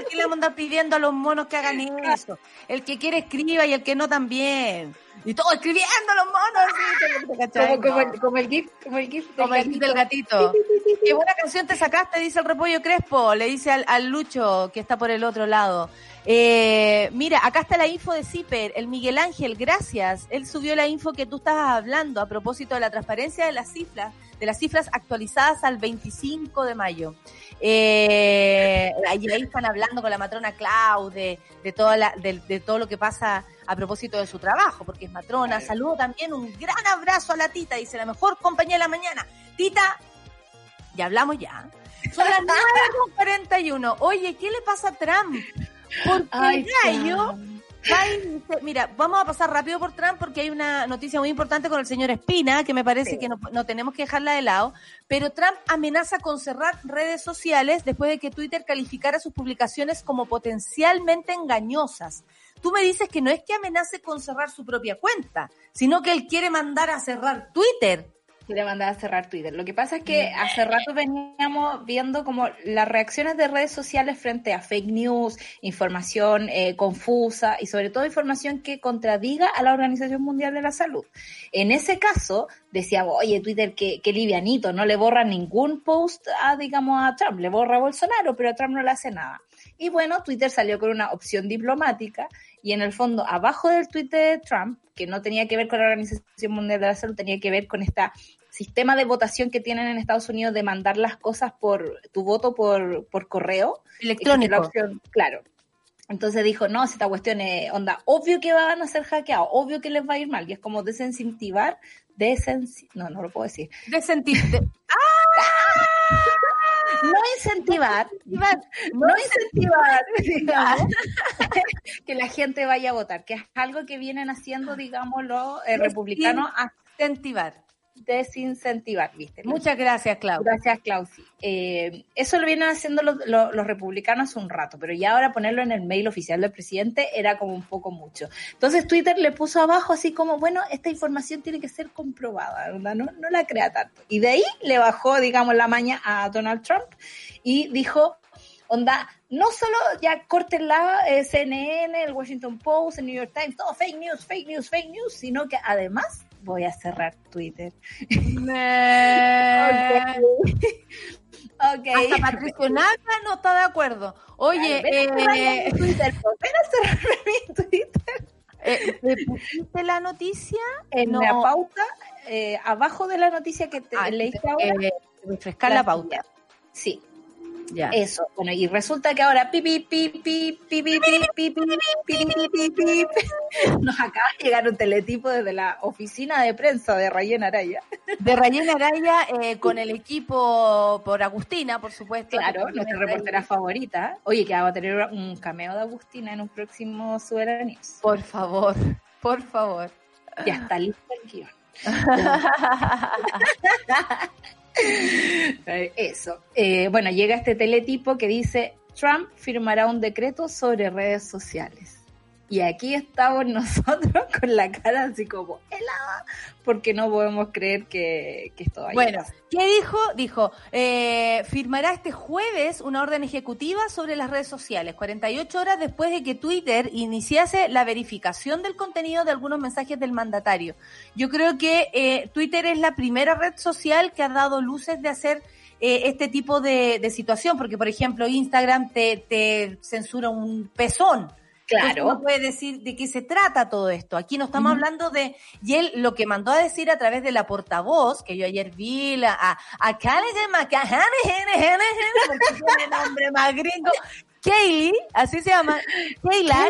S1: aquí le vamos a andar pidiendo a los monos que hagan eso. El que quiere escriba y el que no también. Y todo escribiendo los monos.
S3: Como, el, como el GIF, como el GIF
S1: Como el
S3: gatito.
S1: del gatito. Qué buena canción te sacaste, dice el repollo Crespo. Le dice al, al Lucho, que está por el otro lado. Eh, mira, acá está la info de Zipper. El Miguel Ángel, gracias. Él subió la info que tú estabas hablando a propósito de la transparencia de las cifras, de las cifras actualizadas al 25 de mayo. Eh, ahí, ahí están hablando con la matrona Clau de, de, toda la, de, de todo lo que pasa a propósito de su trabajo, porque es matrona. Saludo también, un gran abrazo a la Tita, dice la mejor compañía de la mañana. Tita, ya hablamos ya. Son las 9.41. Oye, ¿qué le pasa a Trump? Porque
S3: Ay,
S1: el gallo
S3: Trump.
S1: va y dice- mira, vamos a pasar rápido por Trump porque hay una noticia muy importante con el señor Espina, que me parece
S3: Sí.
S1: que no, no tenemos que dejarla de lado, pero Trump amenaza con cerrar redes sociales después de que Twitter calificara sus publicaciones como potencialmente engañosas. Tú me dices que no es que amenace con cerrar su propia cuenta, sino que él quiere mandar a cerrar Twitter.
S3: quiere mandar a cerrar Twitter. Lo que pasa es que hace rato veníamos viendo como las reacciones de redes sociales frente a fake news, información eh, confusa y sobre todo información que contradiga a la Organización Mundial de la Salud. En ese caso, decíamos, oye, Twitter, qué, qué livianito, no le borra ningún post a, digamos, a Trump, le borra a Bolsonaro, pero a Trump no le hace nada. Y bueno, Twitter salió con una opción diplomática y en el fondo, abajo del tweet de Trump, que no tenía que ver con la Organización Mundial de la Salud, tenía que ver con esta sistema de votación que tienen en Estados Unidos de mandar las cosas por tu voto por, por correo.
S1: Electrónico.
S3: La opción, claro. Entonces dijo, no, si esta cuestión es onda, obvio que van a ser hackeados, obvio que les va a ir mal. Y es como desincentivar, desenci no, no lo puedo decir.
S1: De sentir, de-
S3: No incentivar, no incentivar, digamos, que la gente vaya a votar, que es algo que vienen haciendo, digamos, los eh, republicanos a
S1: incentivar.
S3: Desincentivar, ¿viste?
S1: Muchas gracias, Claudia.
S3: Gracias, Clausi. Eh, eso lo vienen haciendo los, los- los republicanos hace un rato, pero ya ahora ponerlo en el mail oficial del presidente era como un poco mucho. Entonces Twitter le puso abajo así como, bueno, esta información tiene que ser comprobada, ¿verdad? No, no la crea tanto. Y de ahí le bajó, digamos, la maña a Donald Trump y dijo, onda, no solo ya córtenla eh, CNN, el Washington Post, el New York Times, todo fake news, fake news, fake news, sino que además voy a cerrar Twitter.
S1: Me-
S3: Ok.
S1: Hasta Patricio Naga no está de acuerdo. Oye,
S3: Ven a cerrarme
S1: eh,
S3: mi Twitter, ven a cerrarme mi Twitter.
S1: eh, ¿te pusiste la noticia?
S3: En
S1: No.
S3: la pauta, eh, abajo de la noticia que te
S1: Ah,
S3: leíste
S1: eh,
S3: ahora.
S1: refrescar la pauta.
S3: Sí,
S1: ya.
S3: Eso. Bueno, y resulta que ahora pip, pip, pip, nos acaba de llegar un teletipo desde la oficina de prensa de Rayén Araya.
S1: De Rayén Araya con el equipo por Agustina, por supuesto.
S3: Claro, nuestra reportera favorita. Oye, que va a tener un cameo de Agustina en un próximo Soberanías.
S1: Por favor, por favor.
S3: Ya está listo el guion. Eh, Eso. Eh, bueno, llega este teletipo que dice, Trump firmará un decreto sobre redes sociales. Y aquí estamos nosotros con la cara así como helada, porque no podemos creer que, que esto vaya a
S1: Bueno. ¿qué dijo? Dijo, eh, firmará este jueves una orden ejecutiva sobre las redes sociales, 48 horas después de que Twitter iniciase la verificación del contenido de algunos mensajes del mandatario. Yo creo que eh, Twitter es la primera red social que ha dado luces de hacer eh, este tipo de, de situación, porque por ejemplo Instagram te, te censura un pezón. Entonces,
S3: Claro.
S1: uno puede decir de qué se trata todo esto. Aquí no estamos
S3: Ujú.
S1: hablando de, y él lo que mandó a decir a través de la portavoz, que yo ayer vi la, a, a Callaghan McCahane, porque tiene nombre más gringo, Kaylee, así se llama, Kayla,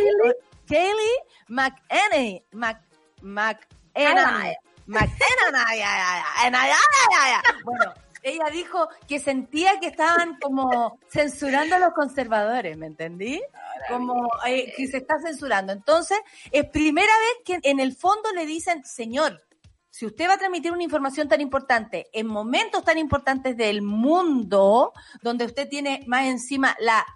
S1: Kaylee McEnany, Mc, McEnany, McEnany, bueno, ella dijo que sentía que estaban como censurando a los conservadores, ¿me entendí? Como eh, que se está censurando. Entonces, es primera vez que en el fondo le dicen, señor, si usted va a transmitir una información tan importante en momentos tan importantes del mundo, donde usted tiene más encima la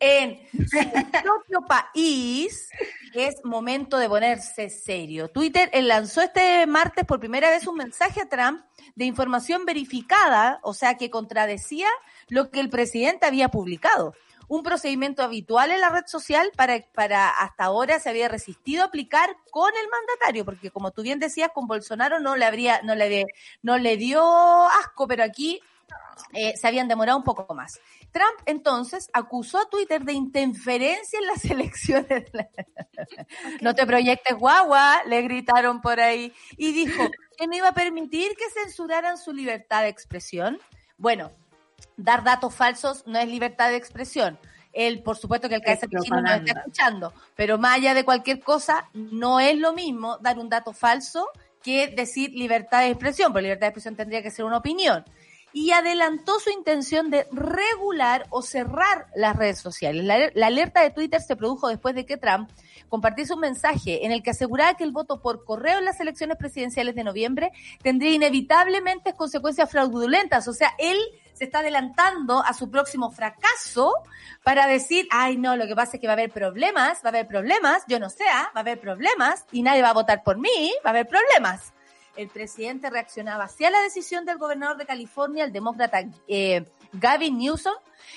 S1: en su propio país, es momento de ponerse serio. Twitter eh, lanzó este martes por primera vez un mensaje a Trump de información verificada, o sea, que contradecía lo que el presidente había publicado. Un procedimiento habitual en la red social para, para hasta ahora se había resistido a aplicar con el mandatario, porque como tú bien decías, con Bolsonaro no le habría, no le, no le dio asco, pero aquí eh, se habían demorado un poco más. Trump entonces acusó a Twitter de interferencia en las elecciones. No te proyectes guagua, le gritaron por ahí. Y dijo que no iba a permitir que censuraran su libertad de expresión. Bueno, dar datos falsos no es libertad de expresión. él, por supuesto que el cabeza no nos está escuchando, pero más allá de cualquier cosa, no es lo mismo dar un dato falso que decir libertad de expresión, porque libertad de expresión tendría que ser una opinión. Y adelantó su intención de regular o cerrar las redes sociales. La, alerta de Twitter se produjo después de que Trump compartiese un mensaje en el que aseguraba que el voto por correo en las elecciones presidenciales de noviembre tendría inevitablemente consecuencias fraudulentas. O sea, él se está adelantando a su próximo fracaso para decir, ay no, lo que pasa es que va a haber problemas, va a haber problemas, yo no sé, ¿ah? va a haber problemas y nadie va a votar por mí, va a haber problemas. El presidente reaccionaba hacia la decisión del gobernador de California, el demócrata eh, Gavin Newsom,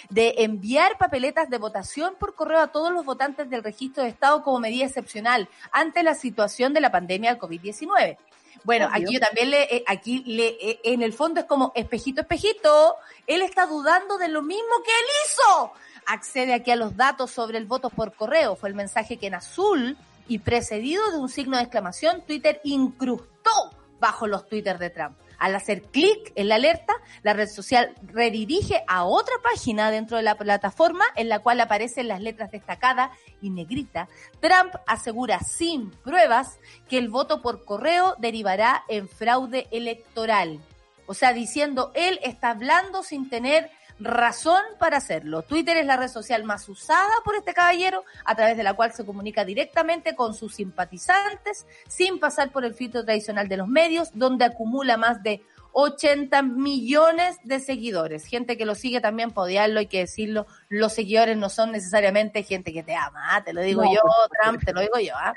S1: de enviar papeletas de votación por correo a todos los votantes del registro de Estado como medida excepcional ante la situación de la pandemia del COVID-19. Bueno, aquí yo también le, eh, aquí le, eh, en el fondo es como espejito, espejito. Él está dudando de lo mismo que él hizo. Accede aquí a los datos sobre el voto por correo. Fue el mensaje que en azul y precedido de un signo de exclamación, Twitter incrustó bajo los Twitter de Trump. Al hacer clic en la alerta, la red social redirige a otra página dentro de la plataforma en la cual aparecen las letras destacadas y negrita. Trump asegura sin pruebas que el voto por correo derivará en fraude electoral. O sea, diciendo, él está hablando sin tener razón para hacerlo. Twitter es la red social más usada por este caballero, a través de la cual se comunica directamente con sus simpatizantes, sin pasar por el filtro tradicional de los medios, donde acumula más de 80 millones de seguidores. Gente que lo sigue también, podiarlo, hay que decirlo, los seguidores no son necesariamente gente que te ama, ¿ah? te lo digo yo, Trump, te lo digo yo. ¿ah?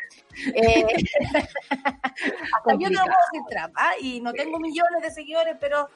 S1: Eh, hasta yo no puedo decir Trump, ¿ah? y no tengo millones de seguidores, pero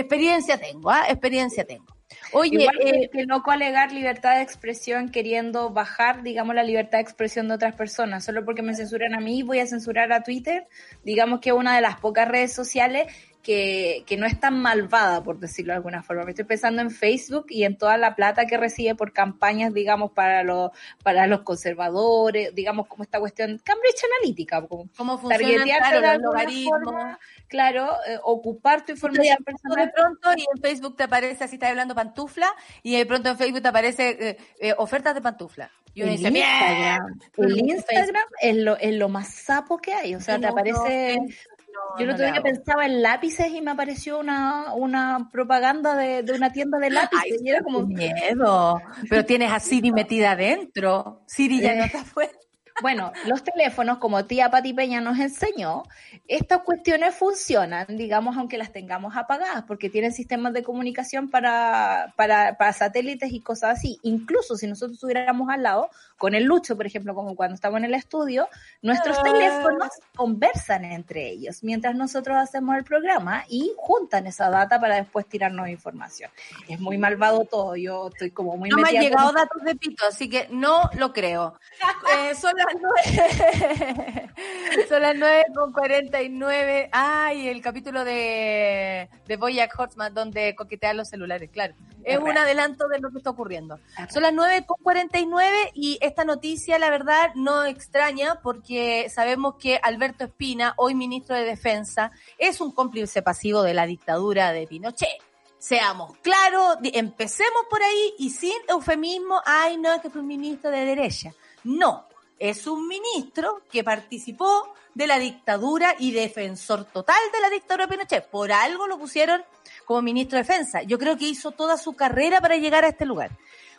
S1: experiencia tengo, ¿ah? experiencia tengo.
S3: Oye, eh, que no coalegar libertad de expresión queriendo bajar, digamos, la libertad de expresión de otras personas. Solo porque me censuran a mí, voy a censurar a Twitter. Digamos que es una de las pocas redes sociales que, que, no es tan malvada, por decirlo de alguna forma. Me estoy pensando en Facebook y en toda la plata que recibe por campañas, digamos, para los, para los conservadores, digamos, como esta cuestión Cambridge Analytica, como
S1: ¿Cómo funciona claro, logaritmos?
S3: Claro, eh, ocupar tu información personal.
S1: De pronto y en Facebook te aparece, así estás hablando pantufla, y de pronto en Facebook te aparece eh, eh, ofertas de pantufla.
S3: Y uno el dice, Instagram, el Instagram es lo, es lo más sapo que hay, o sea, te aparece yo el otro día pensaba en lápices y me apareció una, una propaganda de, de una tienda de lápices y era como
S1: miedo. Pero tienes a Siri metida adentro. Siri ya no está fuera.
S3: Bueno, los teléfonos, como tía Pati Peña nos enseñó, estas cuestiones funcionan, digamos, aunque las tengamos apagadas, porque tienen sistemas de comunicación para, para, para satélites y cosas así. Incluso si nosotros estuviéramos al lado, con el Lucho, por ejemplo, como cuando estamos en el estudio, nuestros ah. teléfonos conversan entre ellos mientras nosotros hacemos el programa y juntan esa data para después tirarnos información. Es muy malvado todo, yo estoy como muy...
S1: No me han llegado datos de pito, así que no lo creo. Eh, son las nueve, son las nueve con cuarenta y nueve. Ay, el capítulo de, de Boyack Horseman donde coquetean los celulares, claro. Es un adelanto de lo que está ocurriendo. Son las nueve con cuarenta y nueve y esta noticia, la verdad, no extraña porque sabemos que Alberto Espina, hoy ministro de Defensa, es un cómplice pasivo de la dictadura de Pinochet. Seamos claros, empecemos por ahí y sin eufemismo, ay, no, es que fue un ministro de derecha. No, es un ministro que participó de la dictadura y defensor total de la dictadura de Pinochet. Por algo lo pusieron como ministro de Defensa. Yo creo que hizo toda su carrera para llegar a este lugar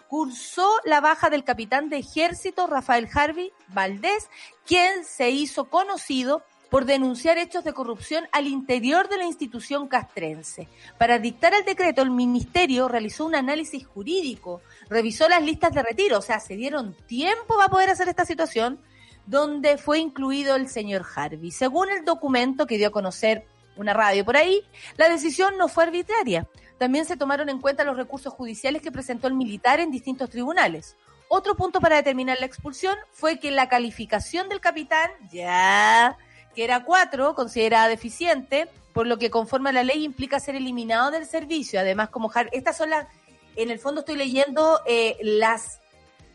S1: cursó la baja del capitán de ejército Rafael Harvey Valdés, quien se hizo conocido por denunciar hechos de corrupción al interior de la institución castrense. Para dictar el decreto, el ministerio realizó un análisis jurídico, revisó las listas de retiro, o sea, se dieron tiempo para poder hacer esta situación, donde fue incluido el señor Harvey. Según el documento que dio a conocer una radio por ahí, la decisión no fue arbitraria. También se tomaron en cuenta los recursos judiciales que presentó el militar en distintos tribunales. Otro punto para determinar la expulsión fue que la calificación del capitán, ya, que era cuatro, considerada deficiente, por lo que conforme a la ley implica ser eliminado del servicio. Además, como estas son las, en el fondo estoy leyendo eh, las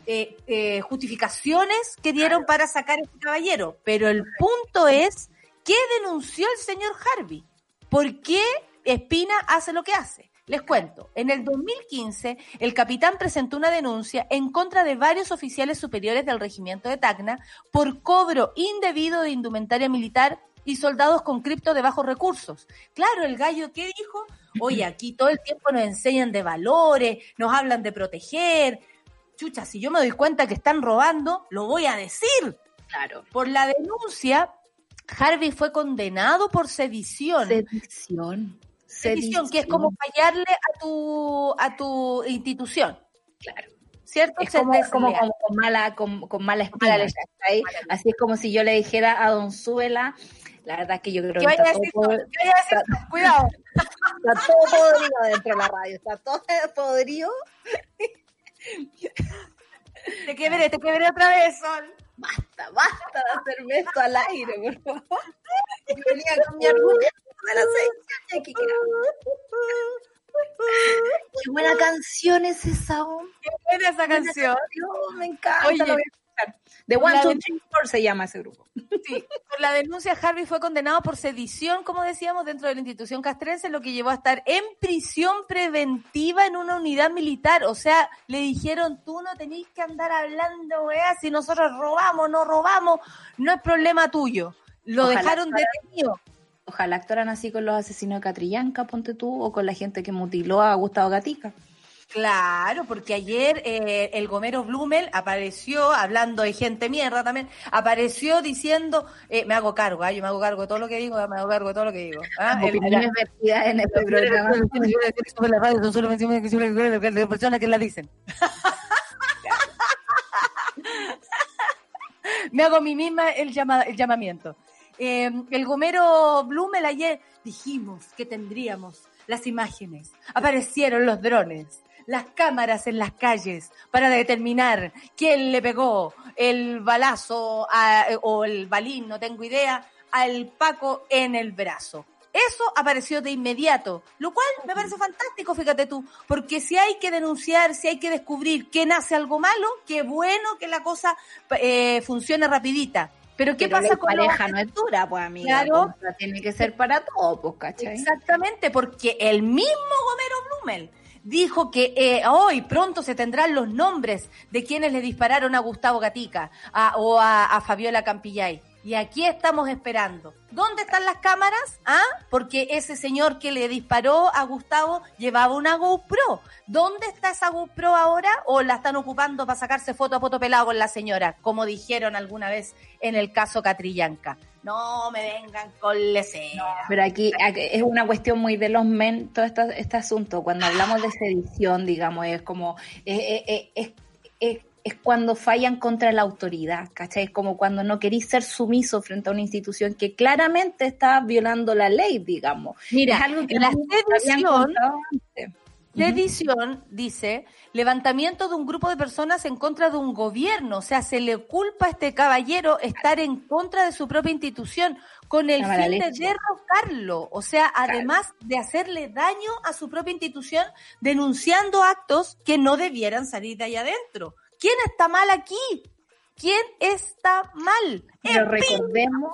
S1: eh, eh, justificaciones que dieron para sacar a este caballero, pero el punto es, ¿qué denunció el señor Harvey? ¿Por qué Espina hace lo que hace? Les cuento, en el 2015 el capitán presentó una denuncia en contra de varios oficiales superiores del regimiento de Tacna por cobro indebido de indumentaria militar y soldados con cripto de bajos recursos. Claro, el gallo, ¿qué dijo? Oye, aquí todo el tiempo nos enseñan de valores, nos hablan de proteger. Chucha, si yo me doy cuenta que están robando, lo voy a decir.
S3: Claro.
S1: Por la denuncia, Harvey fue condenado por sedición.
S3: Sedición.
S1: Sedición, que es como fallarle a tu, a tu institución.
S3: Claro.
S1: ¿Cierto?
S3: Es como, como,
S1: deslea.
S3: como con mala, con, con mala espina,
S1: Mala leche.
S3: ¿cachai? Así es como si yo le dijera a Don Zuela, la verdad es que yo creo
S1: ¿Qué
S3: que está.
S1: Cuidado.
S3: está todo podrido dentro de la radio, está todo podrido.
S1: Te quebré, te quebré otra vez, Sol.
S3: Basta, basta de hacerme esto al aire, por favor. Yo venía con mi argumento de la sección y aquí. Qué buena canción es esa, hombre.
S1: Qué buena esa canción.
S3: Dios, me encanta.
S1: Oye,
S3: lo voy a escuchar. The One, Two, Three, Four se llama ese grupo.
S1: Sí, por la denuncia Harvey fue condenado por sedición, como decíamos, dentro de la institución castrense, lo que llevó a estar en prisión preventiva en una unidad militar. O sea, le dijeron, tú no tenés que andar hablando, weá, si nosotros robamos, no robamos, no es problema tuyo. Lo
S3: Ojalá
S1: dejaron detenido.
S3: Ojalá actuaran así con los asesinos de Catrillanca, ponte tú, o con la gente que mutiló a Gustavo Gatica.
S1: Claro, porque ayer eh, el Gomero Blumel apareció, hablando de gente mierda también, apareció diciendo, eh, me hago cargo, ah, yo me hago cargo de todo lo que digo, me hago cargo de todo lo que digo. Ah, el-
S3: Opiniones vertidas en este programa.
S1: la radio son solo menciones que de personas que la dicen. Me hago a mí misma el, llama, el llamamiento. Eh, el Gomero Blumel ayer dijimos que tendríamos las imágenes. Aparecieron los drones, las cámaras en las calles para determinar quién le pegó el balazo o el balín, no tengo idea, al Paco en el brazo. Eso apareció de inmediato, lo cual me parece fantástico, fíjate tú, porque si hay que denunciar, si hay que descubrir quién hace algo malo, qué bueno que la cosa eh, funcione rapidita. Pero ¿qué
S3: Pero
S1: pasa
S3: la
S1: con los
S3: pareja no es dura, pues amiga.
S1: Claro.
S3: pues, tiene que ser para todo, pues, ¿cachai?
S1: Exactamente, porque el mismo Gomero Blumel dijo que eh, hoy pronto se tendrán los nombres de quienes le dispararon a Gustavo Gatica a- o a, a Fabiola Campillay. Y aquí estamos esperando. ¿Dónde están las cámaras? ¿Ah? Porque ese señor que le disparó a Gustavo llevaba una GoPro. ¿Dónde está esa GoPro ahora? ¿O la están ocupando para sacarse foto a foto con la señora? Como dijeron alguna vez en el caso Catrillanca. No me vengan con lesera.
S3: Pero aquí, es una cuestión muy de los men, todo esta- este, asunto. Cuando hablamos de sedición, digamos, es como, eh, eh, eh, es, es- es cuando fallan contra la autoridad, ¿cachai? Es como cuando no querís ser sumiso frente a una institución que claramente está violando la ley, digamos.
S1: Mira,
S3: es algo que
S1: la sedición-. Sedición dice levantamiento de un grupo de personas en contra de un gobierno. O sea, se le culpa a este caballero estar en contra de su propia institución con el fin de derrocarlo. O sea, además de hacerle daño a su propia institución denunciando actos que no debieran salir de allá adentro. ¿Quién está mal aquí? ¿Quién está mal?
S3: Pero recordemos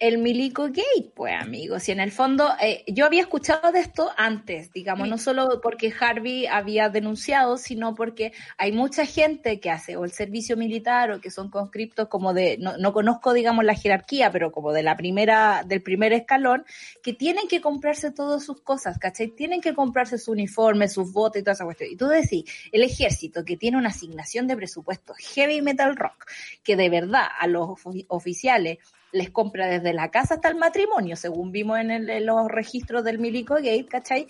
S3: el Milico Gate, pues amigos. Y en el fondo, eh, yo había escuchado de esto antes, digamos,
S1: Sí.
S3: no solo porque Harvey había denunciado, sino porque hay mucha gente que hace o el servicio militar o que son conscriptos como de, no, no conozco, digamos, la jerarquía, pero como de la primera, del primer escalón, que tienen que comprarse todas sus cosas, ¿cachai? Tienen que comprarse su uniforme, sus botas y toda esa cuestión. Y tú decís, el ejército que tiene una asignación de presupuesto heavy metal rock, que de verdad a los ofi- oficiales les compra desde la casa hasta el matrimonio, según vimos en, el- en los registros del Milico Gate, ¿cachai?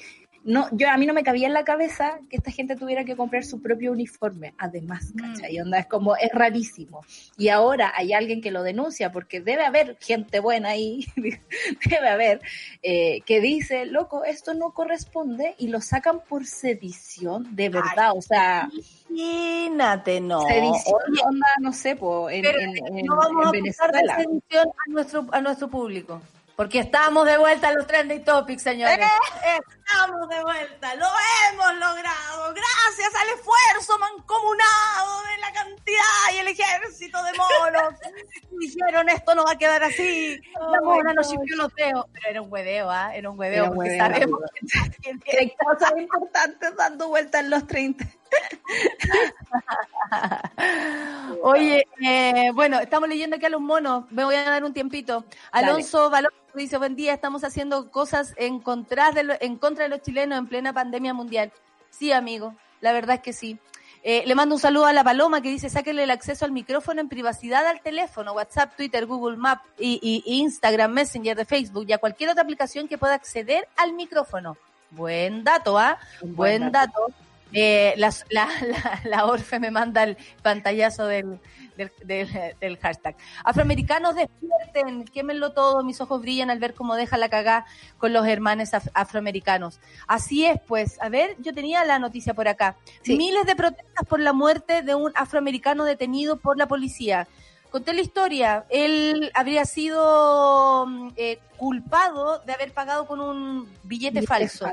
S3: No, yo a mí no me cabía en la cabeza que esta gente tuviera que comprar su propio uniforme, además, ¿cachai? Onda, es como, es rarísimo. Y ahora hay alguien que lo denuncia, porque debe haber gente buena ahí, debe haber, eh, que dice, loco, esto no corresponde, y lo sacan por sedición, de verdad, o sea,
S1: imagínate, no.
S3: sedición,
S1: Oye,
S3: onda, no sé, po, en, en- en-
S1: no vamos
S3: en
S1: a
S3: Venezuela.
S1: sedición a nuestro, a nuestro público. Porque estamos de vuelta en los trending topics, señores.
S3: ¡Eh!
S1: Estamos de vuelta. Lo hemos logrado. Gracias al esfuerzo mancomunado de la cantidad y el ejército de monos dijeron esto no va a quedar así. La mona nos chipió los dedos. Pero era un hueveo, ¿ah? Era un hueveo,
S3: Era
S1: porque
S3: hueveo,
S1: sabemos
S3: amigo.
S1: que,
S3: Hay cosas importantes dando vueltas en los 30.
S1: Oye, eh, bueno, estamos leyendo aquí a los monos. Me voy a dar un tiempito. Alonso Valor dice, buen día, estamos haciendo cosas en contra, de lo- en contra de los chilenos en plena pandemia mundial. Sí, amigo, la verdad es que sí. Eh, le mando un saludo a la Paloma que dice, sáquenle el acceso al micrófono en privacidad al teléfono, WhatsApp, Twitter, Google Map y, y- y Instagram, Messenger de Facebook y a cualquier otra aplicación que pueda acceder al micrófono. Buen dato, ¿ah? Buen dato. Eh, las- la, la, la Orfe me manda el pantallazo del, del, del- del hashtag. Afroamericanos despierten, quémenlo todo, mis ojos brillan al ver cómo deja la cagá con los hermanos af- afroamericanos. Así es, pues, a ver, yo tenía la noticia por acá.
S3: Sí.
S1: Miles de protestas por la muerte de un afroamericano detenido por la policía. Conté la historia, él habría sido mm, eh, culpado de haber pagado con un billete falso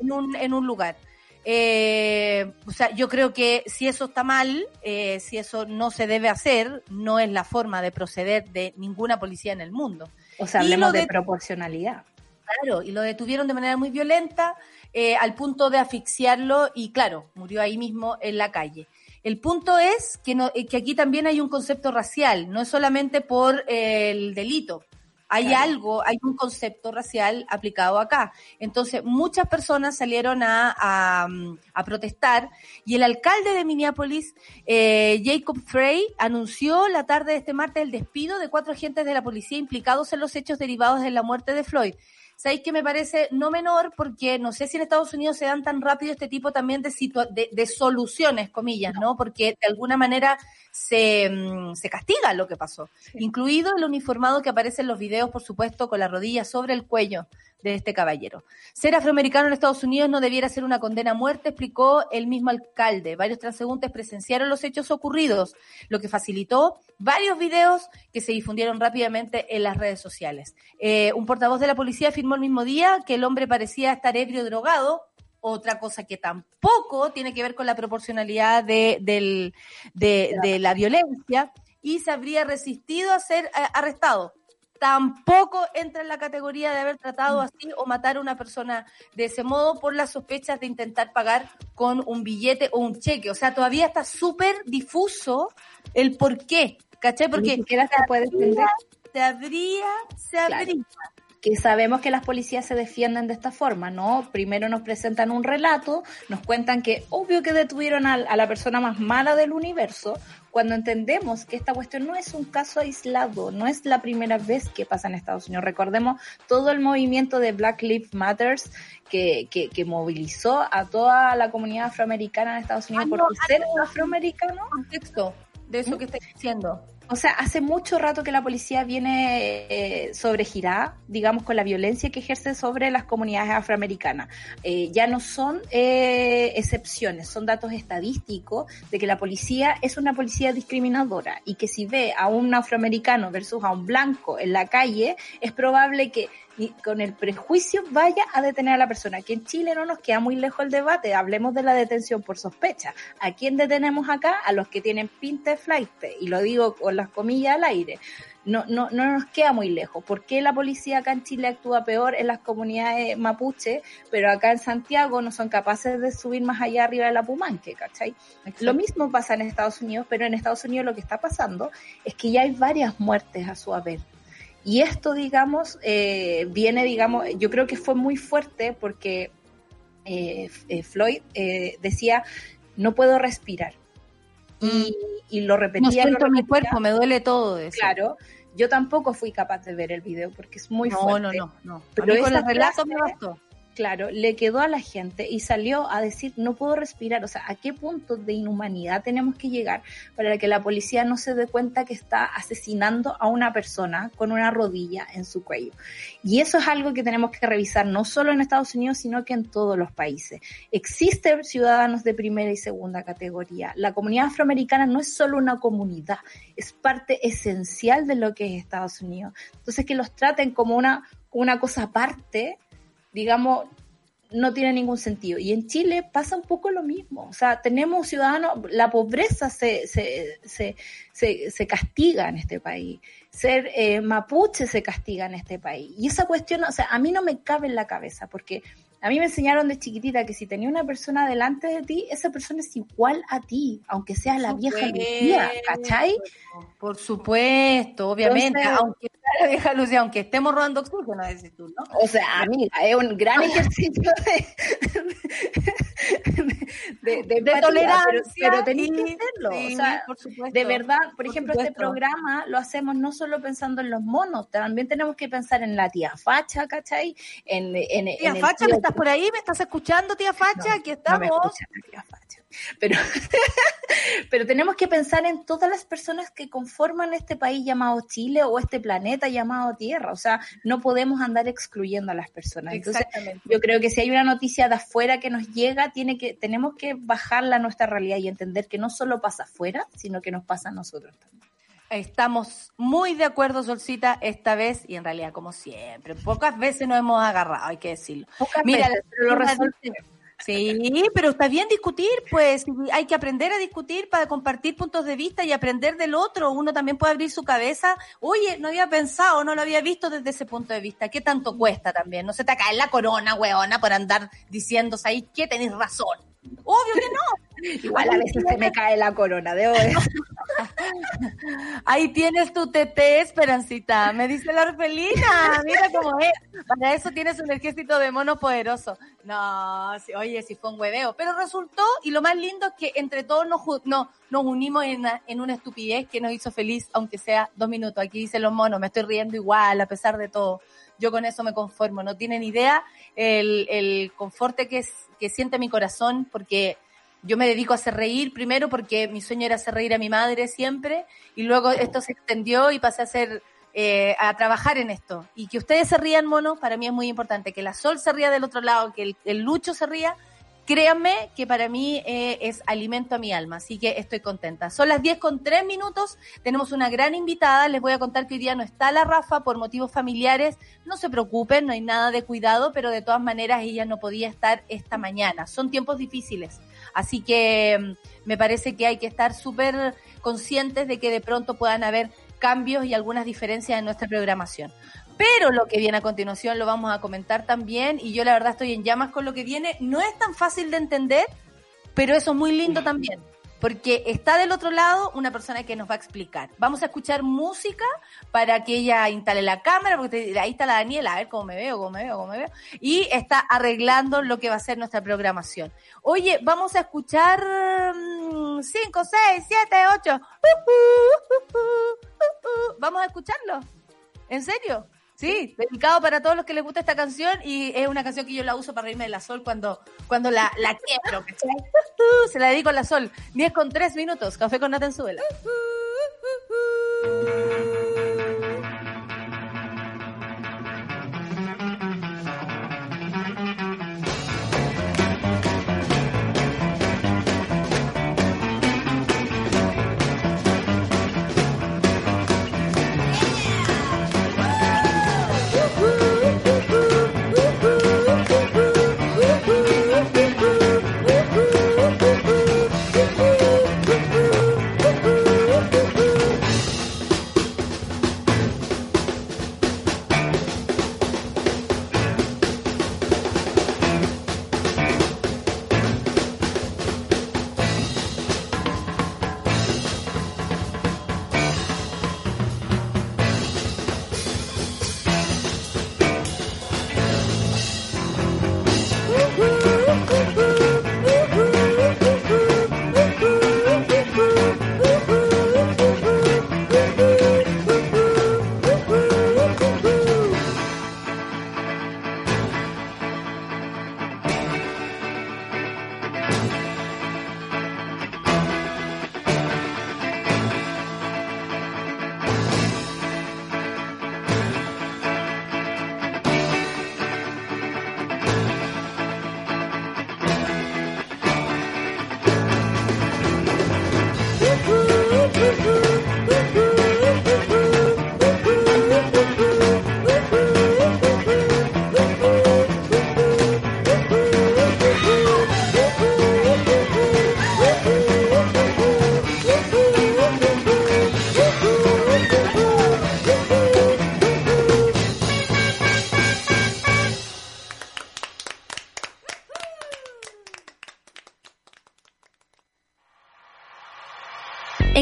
S1: en un, en un lugar. Eh, o sea, yo creo que si eso está mal, eh, si eso no se debe hacer, no es la forma de proceder de ninguna policía en el mundo.
S3: O sea, hablemos de proporcionalidad.
S1: Claro, y lo detuvieron de manera muy violenta eh, al punto de asfixiarlo y claro, murió ahí mismo en la calle. El punto es que, no, eh, que aquí también hay un concepto racial, no es solamente por el delito. Hay
S3: Claro.
S1: algo, hay un concepto racial aplicado acá. Entonces, muchas personas salieron a, a, mm, a protestar y el alcalde de Minneapolis, eh, Jacob Frey, anunció la tarde de este martes el despido de cuatro agentes de la policía implicados en los hechos derivados de la muerte de Floyd. ¿Sabéis que me parece no menor? Porque no sé si en Estados Unidos se dan tan rápido este tipo también de, situa- de, de soluciones, comillas, ¿no? Porque de alguna manera se, mm, se castiga lo que pasó. Incluido el uniformado que aparece en los videos, por supuesto, con la rodilla sobre el cuello de este caballero. Ser afroamericano en Estados Unidos no debiera ser una condena a muerte, explicó el mismo alcalde. Varios transeúntes presenciaron los hechos ocurridos, lo que facilitó varios videos que se difundieron rápidamente en las redes sociales. Eh, un portavoz de la policía afirmó el mismo día que el hombre parecía estar ebrio drogado, otra cosa que tampoco tiene que ver con la proporcionalidad de, la violencia, y se habría resistido a ser eh, arrestado. Tampoco entra en la categoría de haber tratado así o matar a una persona de ese modo por las sospechas de intentar pagar con un billete o un cheque. O sea, todavía está súper difuso el por qué, ¿cachai?
S3: Ni
S1: Porque
S3: siquiera se puede entender
S1: se habría, se
S3: Claro.
S1: habría.
S3: que sabemos que las policías se defienden de esta forma, ¿no? Primero nos presentan un relato, nos cuentan que obvio que detuvieron a, a la persona más mala del universo, cuando entendemos que esta cuestión no es un caso aislado, no es la primera vez que pasa en Estados Unidos. Recordemos todo el movimiento de Black Lives Matters que, que, que movilizó a toda la comunidad afroamericana en Estados Unidos
S1: Ah,
S3: porque
S1: no,
S3: ser
S1: ah, no.
S3: afroamericano
S1: contexto de eso que estáis diciendo.
S3: O sea, hace mucho rato que la policía viene eh, sobregirada, digamos, con la violencia que ejerce sobre las comunidades afroamericanas. Eh, ya no son eh, excepciones, son datos estadísticos de que la policía es una policía discriminadora y que si ve a un afroamericano versus a un blanco en la calle, es probable que y con el prejuicio vaya a detener a la persona. Aquí en Chile no nos queda muy lejos el debate, hablemos de la detención por sospecha. ¿A quién detenemos acá? A los que tienen pinta de flight, y lo digo con las comillas al aire. No, no, no nos queda muy lejos. ¿Por qué la policía acá en Chile actúa peor en las comunidades mapuche, pero acá en Santiago no son capaces de subir más allá arriba de la Pumanque, ¿cachai? Lo mismo pasa en Estados Unidos, pero en Estados Unidos lo que está pasando es que ya hay varias muertes a su haber. Y esto, digamos, eh, viene, digamos, yo creo que fue muy fuerte porque eh, eh, Floyd eh, decía, no puedo respirar. Y, y lo repetía.
S1: No
S3: lo
S1: mi cuerpo, me duele todo eso.
S3: Claro, yo tampoco fui capaz de ver el video porque es muy
S1: no,
S3: fuerte.
S1: no, no, no.
S3: Pero
S1: con
S3: esa
S1: el relato
S3: frase-
S1: me bastó.
S3: Claro, le quedó a la gente y salió a decir, no puedo respirar. O sea, ¿a qué punto de inhumanidad tenemos que llegar para que la policía no se dé cuenta que está asesinando a una persona con una rodilla en su cuello? Y eso es algo que tenemos que revisar no solo en Estados Unidos, sino que en todos los países. Existen ciudadanos de primera y segunda categoría. La comunidad afroamericana no es solo una comunidad, es parte esencial de lo que es Estados Unidos. Entonces, que los traten como una, una cosa aparte, digamos, no tiene ningún sentido. Y en Chile pasa un poco lo mismo. O sea, tenemos ciudadanos, la pobreza se, se, se, se, se castiga en este país. Ser eh, mapuche se castiga en este país. Y esa cuestión, o sea, a mí no me cabe en la cabeza, porque a mí me enseñaron de chiquitita que si tenía una persona delante de ti, esa persona es igual a ti, aunque sea la vieja Lucía, ¿cachai?
S1: Por supuesto, obviamente, aunque sea la vieja aunque estemos robando oxígeno, decís tú, ¿no?
S3: O sea, amiga, es un gran ejercicio de, de, de, tolerancia, pero, pero tenéis que hacerlo. Sí, o sea, por supuesto, de verdad, por, por ejemplo, supuesto. este programa lo hacemos no solo pensando en los monos, también tenemos que pensar en la tía Facha, ¿cachai? En, en,
S1: tía
S3: en
S1: Facha, el... ¿me estás por ahí? ¿Me estás escuchando, tía Facha?
S3: No,
S1: Aquí estamos.
S3: No me escucha, tía Facha. Pero, pero tenemos que pensar en todas las personas que conforman este país llamado Chile o este planeta llamado Tierra. O sea, no podemos andar excluyendo a las personas. Entonces, yo creo que si hay una noticia de afuera que nos llega, tiene que, tenemos que bajarla a nuestra realidad y entender que no solo pasa afuera, sino que nos pasa a nosotros también.
S1: Estamos muy de acuerdo, Solcita, esta vez, y en realidad, como siempre, pocas veces nos hemos agarrado, hay que decirlo.
S3: Pocas
S1: Mira,
S3: veces, pero lo resolvemos.
S1: Sí, pero está bien discutir, pues hay que aprender a discutir para compartir puntos de vista y aprender del otro. Uno también puede abrir su cabeza. Oye, no había pensado, no lo había visto desde ese punto de vista. ¿Qué tanto cuesta también? No se te cae la corona, weona, por andar diciéndose ahí que tenés razón. Obvio que no.
S3: Igual a veces se me cae la corona, debo decir.
S1: Ahí tienes tu TT, Esperancita. Me dice la orfelina. Mira cómo es. Para eso tienes un ejército de mono poderoso. No, oye, si fue un hueveo. Pero resultó, y lo más lindo es que entre todos nos, no, nos unimos en, en una estupidez que nos hizo feliz, aunque sea dos minutos. Aquí dicen los monos, me estoy riendo igual, a pesar de todo. Yo con eso me conformo. No tienen idea el, el conforte que, es, que siente mi corazón, porque yo me dedico a hacer reír primero porque mi sueño era hacer reír a mi madre siempre y luego esto se extendió y pasé a hacer eh, a trabajar en esto. Y que ustedes se rían mono para mí es muy importante. Que la Sol se ría del otro lado que el, el Lucho se ría créanme que para mí eh, es alimento a mi alma, así que estoy contenta. Son las 10 con 3 minutos, tenemos una gran invitada, les voy a contar que hoy día no está la Rafa por motivos familiares, no se preocupen, no hay nada de cuidado, pero de todas maneras ella no podía estar esta mañana. Son tiempos difíciles, así que me parece que hay que estar súper conscientes de que de pronto puedan haber cambios y algunas diferencias en nuestra programación. Pero lo que viene a continuación lo vamos a comentar también y yo la verdad estoy en llamas con lo que viene. No es tan fácil de entender, pero eso es muy lindo también, porque está del otro lado una persona que nos va a explicar. Vamos a escuchar música para que ella instale la cámara, porque ahí está la Daniela, a ver cómo me veo, cómo me veo, cómo me veo, y está arreglando lo que va a ser nuestra programación. Oye, vamos a escuchar 5, 6, 7, 8. Vamos a escucharlo. ¿En serio? Sí, dedicado para todos los que les gusta esta canción y es una canción que yo la uso para reírme de la sol cuando, cuando la, la ¿cachai? Se la dedico a la sol. 10 con 3 minutos, café con Natenzuela.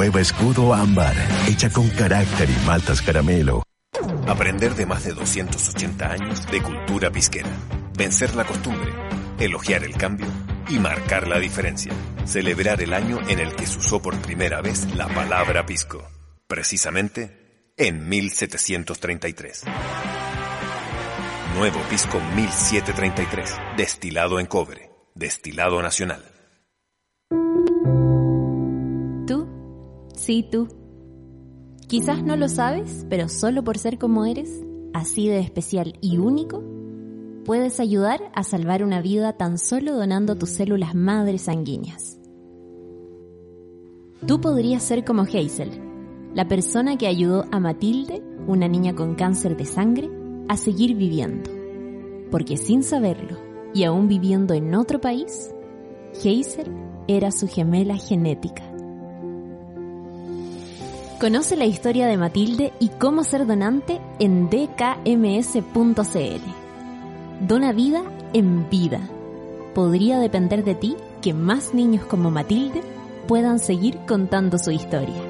S5: Nueva escudo ámbar, hecha con carácter y maltas caramelo.
S6: Aprender de más de 280 años de cultura pisquera. Vencer la costumbre, elogiar el cambio y marcar la diferencia. Celebrar el año en el que se usó por primera vez la palabra pisco. Precisamente en 1733. Nuevo pisco 1733, destilado en cobre, destilado nacional.
S7: Sí tú. Quizás no lo sabes, pero solo por ser como eres, así de especial y único, puedes ayudar a salvar una vida tan solo donando tus células madres sanguíneas. Tú podrías ser como Hazel, la persona que ayudó a Matilde, una niña con cáncer de sangre, a seguir viviendo. Porque sin saberlo, y aún viviendo en otro país, Hazel era su gemela genética. Conoce la historia de Matilde y cómo ser donante en dkms.cl. Dona vida en vida. Podría depender de ti que más niños como Matilde puedan seguir contando su historia.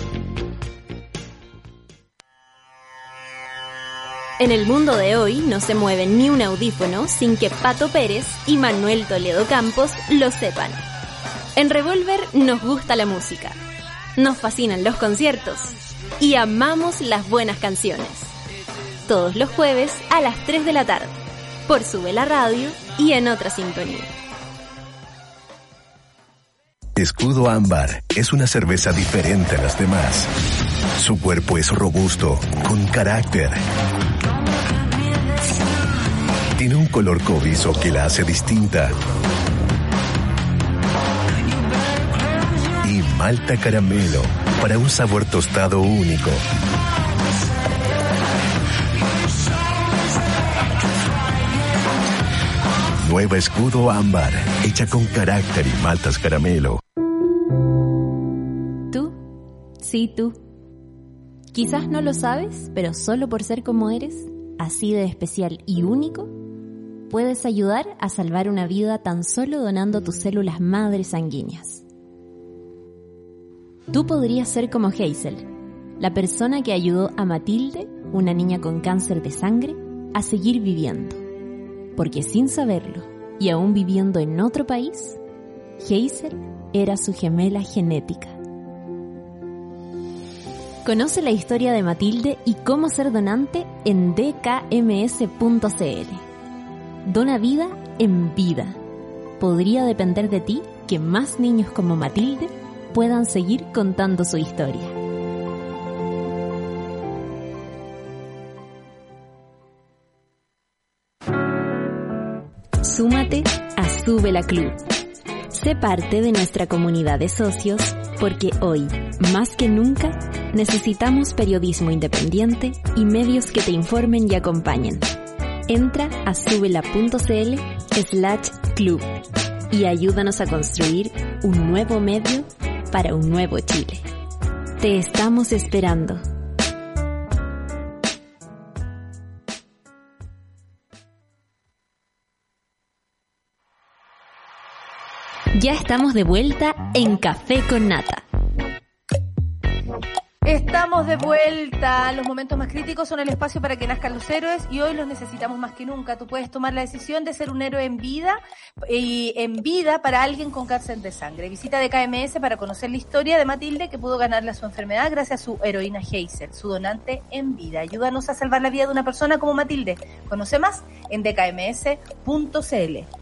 S7: En el mundo de hoy no se mueve ni un audífono sin que Pato Pérez y Manuel Toledo Campos lo sepan. En Revolver nos gusta la música, nos fascinan los conciertos y amamos las buenas canciones. Todos los jueves a las 3 de la tarde, por Sube la Radio y en otra sintonía.
S5: Escudo Ámbar es una cerveza diferente a las demás. Su cuerpo es robusto, con carácter. Tiene un color cobrizo que la hace distinta. Y malta caramelo para un sabor tostado único. Nueva escudo ámbar, hecha con carácter y maltas caramelo.
S7: Tú, sí tú. Quizás no lo sabes, pero solo por ser como eres, así de especial y único, puedes ayudar a salvar una vida tan solo donando tus células madres sanguíneas. Tú podrías ser como Hazel, la persona que ayudó a Matilde, una niña con cáncer de sangre, a seguir viviendo. Porque sin saberlo, y aún viviendo en otro país, Hazel era su gemela genética. Conoce la historia de Matilde y cómo ser donante en dkms.cl. Dona vida en vida. Podría depender de ti que más niños como Matilde puedan seguir contando su historia. Súmate a Sube la Club. Sé parte de nuestra comunidad de socios Porque hoy, más que nunca, necesitamos periodismo independiente y medios que te informen y acompañen. Entra a subela.cl slash club y ayúdanos a construir un nuevo medio para un nuevo Chile. Te estamos esperando. Ya estamos de vuelta en Café con Nata.
S1: Estamos de vuelta. Los momentos más críticos son el espacio para que nazcan los héroes y hoy los necesitamos más que nunca. Tú puedes tomar la decisión de ser un héroe en vida y en vida para alguien con cáncer de sangre. Visita de KMS para conocer la historia de Matilde que pudo ganarle su enfermedad gracias a su heroína Hazel, su donante en vida. Ayúdanos a salvar la vida de una persona como Matilde. Conoce más en dkms.cl.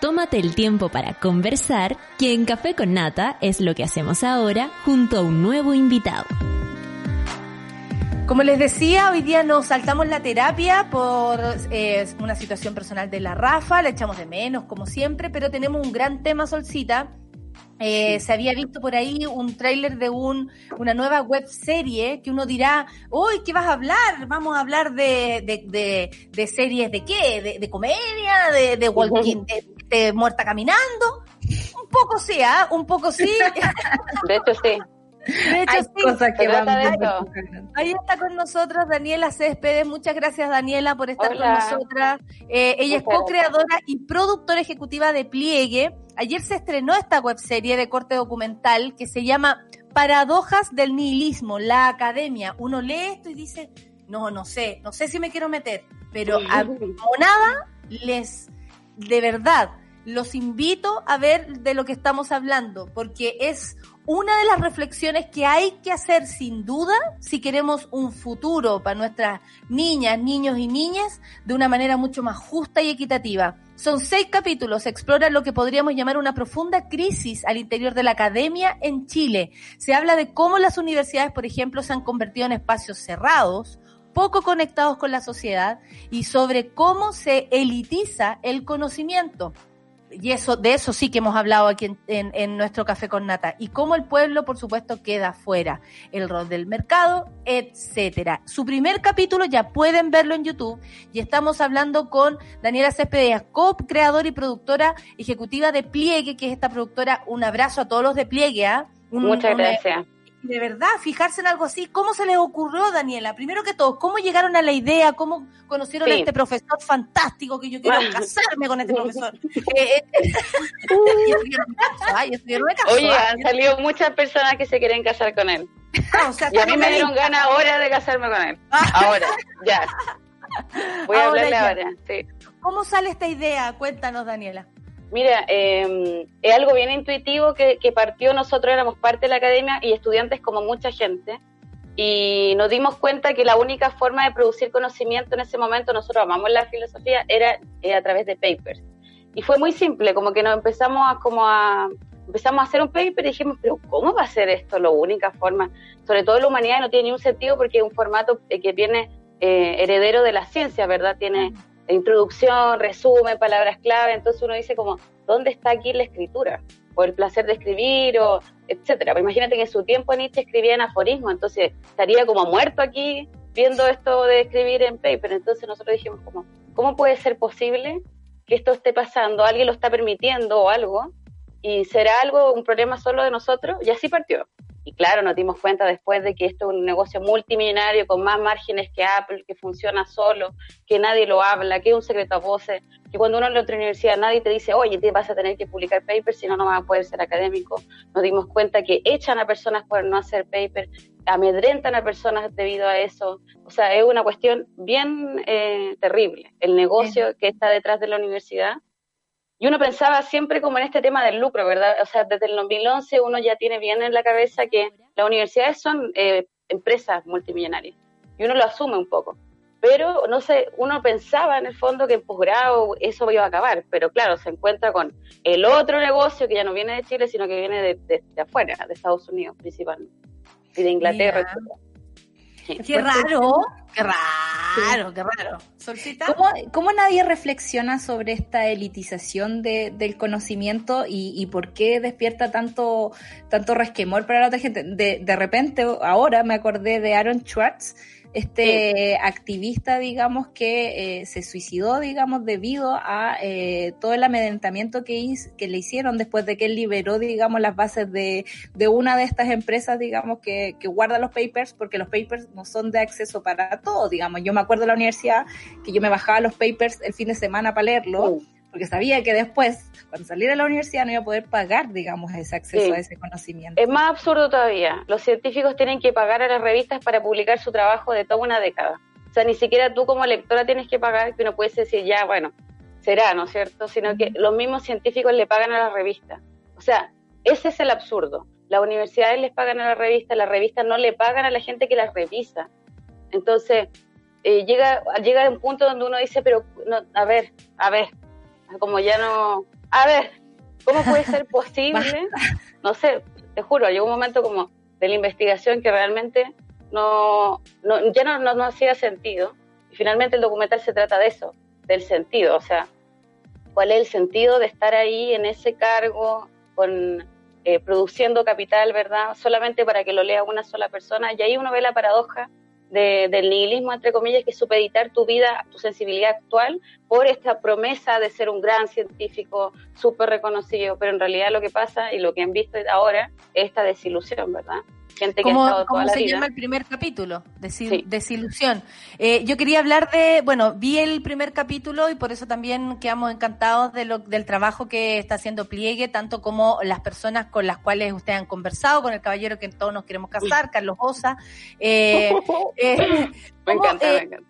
S7: Tómate el tiempo para conversar, que en Café con Nata es lo que hacemos ahora junto a un nuevo invitado.
S1: Como les decía, hoy día nos saltamos la terapia por eh, una situación personal de la Rafa, la echamos de menos como siempre, pero tenemos un gran tema, Solcita. Eh, se había visto por ahí un tráiler de un, una nueva web serie que uno dirá, uy, ¿qué vas a hablar? Vamos a hablar de, de, de, de series de qué, de, comedia, de, walking, de, muerta caminando. Un poco sí, ¿ah? Un poco sí.
S8: De hecho, sí.
S1: De hecho,
S3: Hay
S1: sí.
S3: cosas que
S8: eso.
S3: repugnantes.
S1: Ahí está con nosotros Daniela Céspedes. Muchas gracias, Daniela, por estar
S8: Hola.
S1: con nosotras. Eh, ella es co-creadora y productora ejecutiva de Pliegue. Ayer se estrenó esta webserie de corte documental que se llama Paradojas del Nihilismo, la Academia. Uno lee esto y dice, no, no sé, no sé si me quiero meter, pero a como nada, les, de verdad, los invito a ver de lo que estamos hablando, porque es una de las reflexiones que hay que hacer sin duda si queremos un futuro para nuestras niñas, niños y niñas de una manera mucho más justa y equitativa. Son seis capítulos, exploran lo que podríamos llamar una profunda crisis al interior de la academia en Chile. Se habla de cómo las universidades, por ejemplo, se han convertido en espacios cerrados, poco conectados con la sociedad y sobre cómo se elitiza el conocimiento y eso, de eso sí que hemos hablado aquí en, en- en nuestro café con nata. Y cómo el pueblo, por supuesto, queda fuera. El rol del mercado, etcétera. Su primer capítulo ya pueden verlo en YouTube. Y estamos hablando con Daniela Céspedes, co-creadora y productora ejecutiva de Pliegue, que es esta productora. Un abrazo a todos los de Pliegue, ¿ah? Un-
S8: Muchas
S1: una-
S8: gracias.
S1: De verdad, fijarse en algo así. ¿Cómo se les ocurrió, Daniela? Primero que todo, ¿cómo llegaron a la idea? ¿Cómo conocieron a este profesor fantástico que yo quiero casarme con este profesor? Eh, eh,
S8: Oye,
S1: ah.
S8: han salido muchas personas que se quieren casar con él.
S1: Ah, o sea,
S8: Y a mí me dieron ganas ahora de casarme con él. Ahora, ya. Voy a
S1: Ahora
S8: hablarle
S1: ya.
S8: ahora, sí.
S1: ¿Cómo sale esta idea? Cuéntanos, Daniela.
S8: Mira, eh, es algo bien intuitivo que, partió, nosotros éramos parte de la academia y estudiantes como mucha gente, y nos dimos cuenta que la única forma de producir conocimiento en ese momento, nosotros amamos la filosofía, era eh, a través de papers. Y fue muy simple, como que nos empezamos a, como a, empezamos a hacer un paper y dijimos, pero ¿cómo va a ser esto la única forma? Sobre todo la humanidad no tiene ni un sentido porque es un formato eh, que viene eh, heredero de la ciencia, ¿verdad? Tiene introducción, resumen, palabras clave, entonces uno dice como, ¿dónde está aquí la escritura? O el placer de escribir, o etcétera. Pues imagínate que en su tiempo Nietzsche escribía en aforismo, entonces estaría como muerto aquí viendo esto de escribir en paper. Entonces nosotros dijimos como, ¿cómo puede ser posible que esto esté pasando? ¿Alguien lo está permitiendo o algo? ¿Y será algo, un problema solo de nosotros? Y así partió. Y claro, nos dimos cuenta después de que esto es un negocio multimillonario con más márgenes que Apple, que funciona solo, que nadie lo habla, que es un secreto a voces, que cuando uno en la otra universidad nadie te dice, oye, te vas a tener que publicar papers, si no, no vas a poder ser académico. Nos dimos cuenta que echan a personas por no hacer papers, amedrentan a personas debido a eso. O sea, es una cuestión bien eh, terrible, el negocio que está detrás de la universidad. Y uno pensaba siempre como en este tema del lucro, ¿verdad? O sea, desde el 2011 uno ya tiene bien en la cabeza que las universidades son eh, empresas multimillonarias y uno lo asume un poco. Pero no sé, uno pensaba en el fondo que en posgrado eso iba a acabar, pero claro, se encuentra con el otro negocio que ya no viene de Chile, sino que viene de, de- de afuera, de Estados Unidos principalmente, y de Inglaterra,
S1: Mira. Qué raro, qué raro, qué raro.
S3: Solcita. ¿Cómo, ¿Cómo, nadie reflexiona sobre esta elitización de, del conocimiento y, y, por qué despierta tanto, tanto resquemor para la otra gente? De, de repente, ahora me acordé de Aaron Schwartz, este activista, digamos, que eh, se suicidó, digamos, debido a eh, todo el amedrentamiento que, que le hicieron después de que él liberó, digamos, las bases de, de una de estas empresas, digamos, que, que guarda los papers, porque los papers no son de acceso para todos, digamos. Yo me acuerdo de la universidad que yo me bajaba los papers el fin de semana para leerlo. Oh porque sabía que después, cuando saliera de la universidad, no iba a poder pagar, digamos, ese acceso a ese conocimiento.
S8: Es más absurdo todavía. Los científicos tienen que pagar a las revistas para publicar su trabajo de toda una década. O sea, ni siquiera tú como lectora tienes que pagar, que no puedes decir, ya, bueno, será, ¿no es cierto? Sino que los mismos científicos le pagan a las revistas. O sea, ese es el absurdo. Las universidades les pagan a las revistas, las revistas no le pagan a la gente que las revisa. Entonces, eh, llega, llega un punto donde uno dice, pero, no, a ver, a ver, como ya no, a ver, ¿cómo puede ser posible? No sé, te juro, llegó un momento como de la investigación que realmente no, no ya no, no, hacía sentido. Y finalmente el documental se trata de eso, del sentido, o sea, cuál es el sentido de estar ahí en ese cargo, con eh, produciendo capital, ¿verdad? Solamente para que lo lea una sola persona. Y ahí uno ve la paradoja del nihilismo, entre comillas, que es supeditar tu vida, tu sensibilidad actual por esta promesa de ser un gran científico súper reconocido, pero en realidad lo que pasa y lo que han visto ahora es esta desilusión, ¿verdad?
S1: Gente que ¿Cómo, se llama el primer capítulo? Desilusión. Eh, yo quería hablar de, bueno, vi el primer capítulo y por eso también quedamos encantados de lo, del trabajo que está haciendo Pliegue, tanto como las personas con las cuales ustedes han conversado, con el caballero que todos nos queremos casar, Carlos Osa. Eh,
S8: eh, me encanta, me encanta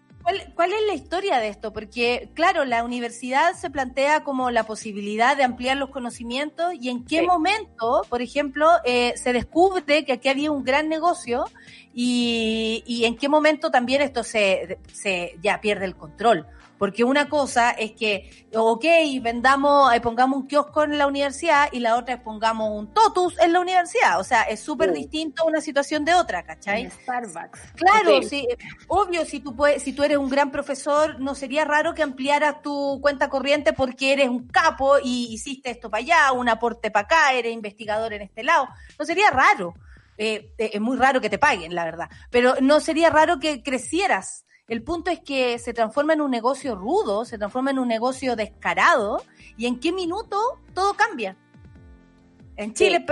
S1: ¿Cuál, es la historia de esto? Porque, claro, la universidad se plantea como la posibilidad de ampliar los conocimientos y en qué momento, por ejemplo, eh, se descubre que aquí había un gran negocio y, y en qué momento también esto se, se ya pierde el control. Porque una cosa es que, ok, vendamos, eh, pongamos un kiosco en la universidad y la otra es pongamos un totus en la universidad. O sea, es súper distinto una situación de otra, ¿cachai?
S3: Starbucks.
S1: Claro, sí. Obvio, si tú, puedes, si tú eres un gran profesor, no sería raro que ampliaras tu cuenta corriente porque eres un capo y hiciste esto para allá, un aporte para acá, eres investigador en este lado. No sería raro. Eh, eh, es muy raro que te paguen, la verdad. Pero no sería raro que crecieras el punto es que se transforma en un negocio rudo, se transforma en un negocio descarado, y en qué minuto todo cambia. En Chile,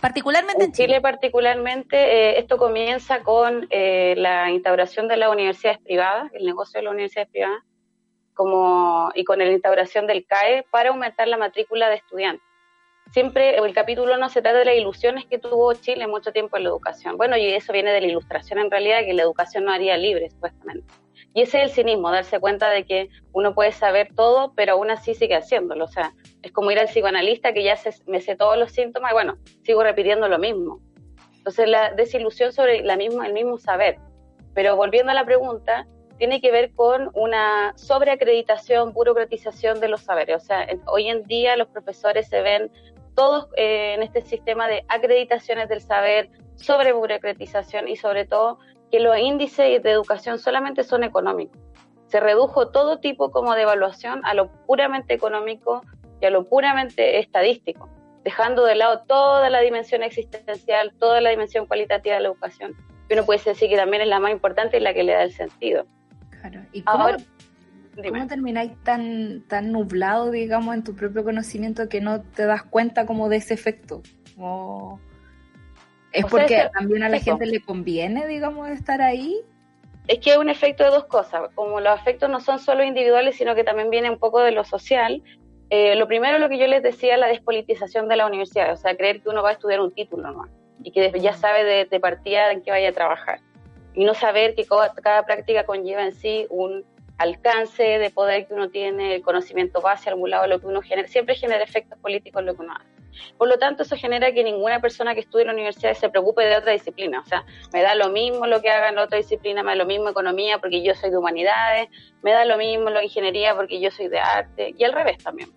S1: particularmente en,
S8: Chile. particularmente, eh, esto comienza con eh, la instauración de las universidades privadas, el negocio de las universidades privadas, como, y con la instauración del CAE para aumentar la matrícula de estudiantes siempre el capítulo no se trata de las ilusiones que tuvo Chile mucho tiempo en la educación. Bueno, y eso viene de la ilustración en realidad, que la educación no haría libre, supuestamente. Y ese es el cinismo, darse cuenta de que uno puede saber todo, pero aún así sigue haciéndolo. O sea, es como ir al psicoanalista que ya se, me sé todos los síntomas y bueno, sigo repitiendo lo mismo. Entonces, la desilusión sobre la misma, el mismo saber. Pero volviendo a la pregunta, tiene que ver con una sobreacreditación, burocratización de los saberes. O sea, hoy en día los profesores se ven todos eh, en este sistema de acreditaciones del saber, sobre burocratización y sobre todo que los índices de educación solamente son económicos. Se redujo todo tipo como de evaluación a lo puramente económico y a lo puramente estadístico, dejando de lado toda la dimensión existencial, toda la dimensión cualitativa de la educación. Y uno puede decir que también es la más importante y la que le da el sentido.
S3: Claro. ¿Y Ahora, ¿Cómo termináis tan, tan nublado, digamos, en tu propio conocimiento que no te das cuenta como de ese efecto? ¿Es porque también a la gente le conviene, digamos, estar ahí?
S8: Es que es un efecto de dos cosas. Como los afectos no son solo individuales, sino que también viene un poco de lo social. Eh, lo primero, lo que yo les decía, la despolitización de la universidad. O sea, creer que uno va a estudiar un título ¿no? y que ya sabe de, de partida en qué vaya a trabajar. Y no saber que cada práctica conlleva en sí un alcance de poder que uno tiene, el conocimiento base, algún lado, lo que uno genera, siempre genera efectos políticos lo que uno hace. Por lo tanto, eso genera que ninguna persona que estudie en la universidad se preocupe de otra disciplina. O sea, me da lo mismo lo que haga en otra disciplina, me da lo mismo economía porque yo soy de humanidades, me da lo mismo la ingeniería porque yo soy de arte, y al revés también.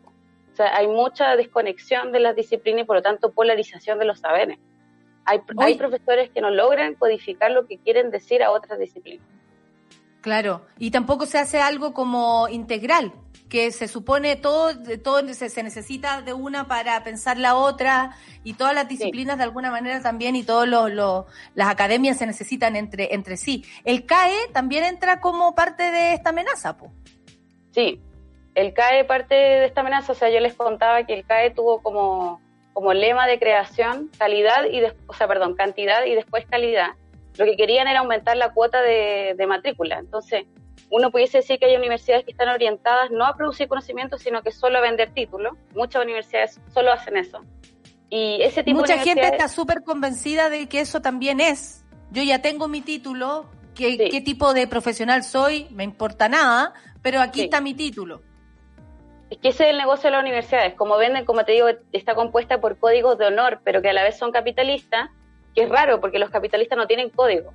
S8: O sea, hay mucha desconexión de las disciplinas y por lo tanto polarización de los saberes. Hay, hay profesores que no logran codificar lo que quieren decir a otras disciplinas.
S1: Claro, y tampoco se hace algo como integral, que se supone todo, todo se, se necesita de una para pensar la otra y todas las disciplinas de alguna manera también y todas las academias se necesitan entre, entre sí. El CAE también entra como parte de esta amenaza, pues.
S8: Sí, el CAE parte de esta amenaza, o sea, yo les contaba que el CAE tuvo como, como lema de creación calidad y, o sea, perdón, cantidad y después calidad. Lo que querían era aumentar la cuota de, de matrícula. Entonces, uno pudiese decir que hay universidades que están orientadas no a producir conocimiento, sino que solo a vender títulos. Muchas universidades solo hacen eso. Y ese tipo
S1: Mucha gente está súper convencida de que eso también es. Yo ya tengo mi título, ¿qué, qué tipo de profesional soy, me importa nada, pero aquí está mi título.
S8: Es que ese es el negocio de las universidades. Como venden, como te digo, está compuesta por códigos de honor, pero que a la vez son capitalistas, es raro porque los capitalistas no tienen código.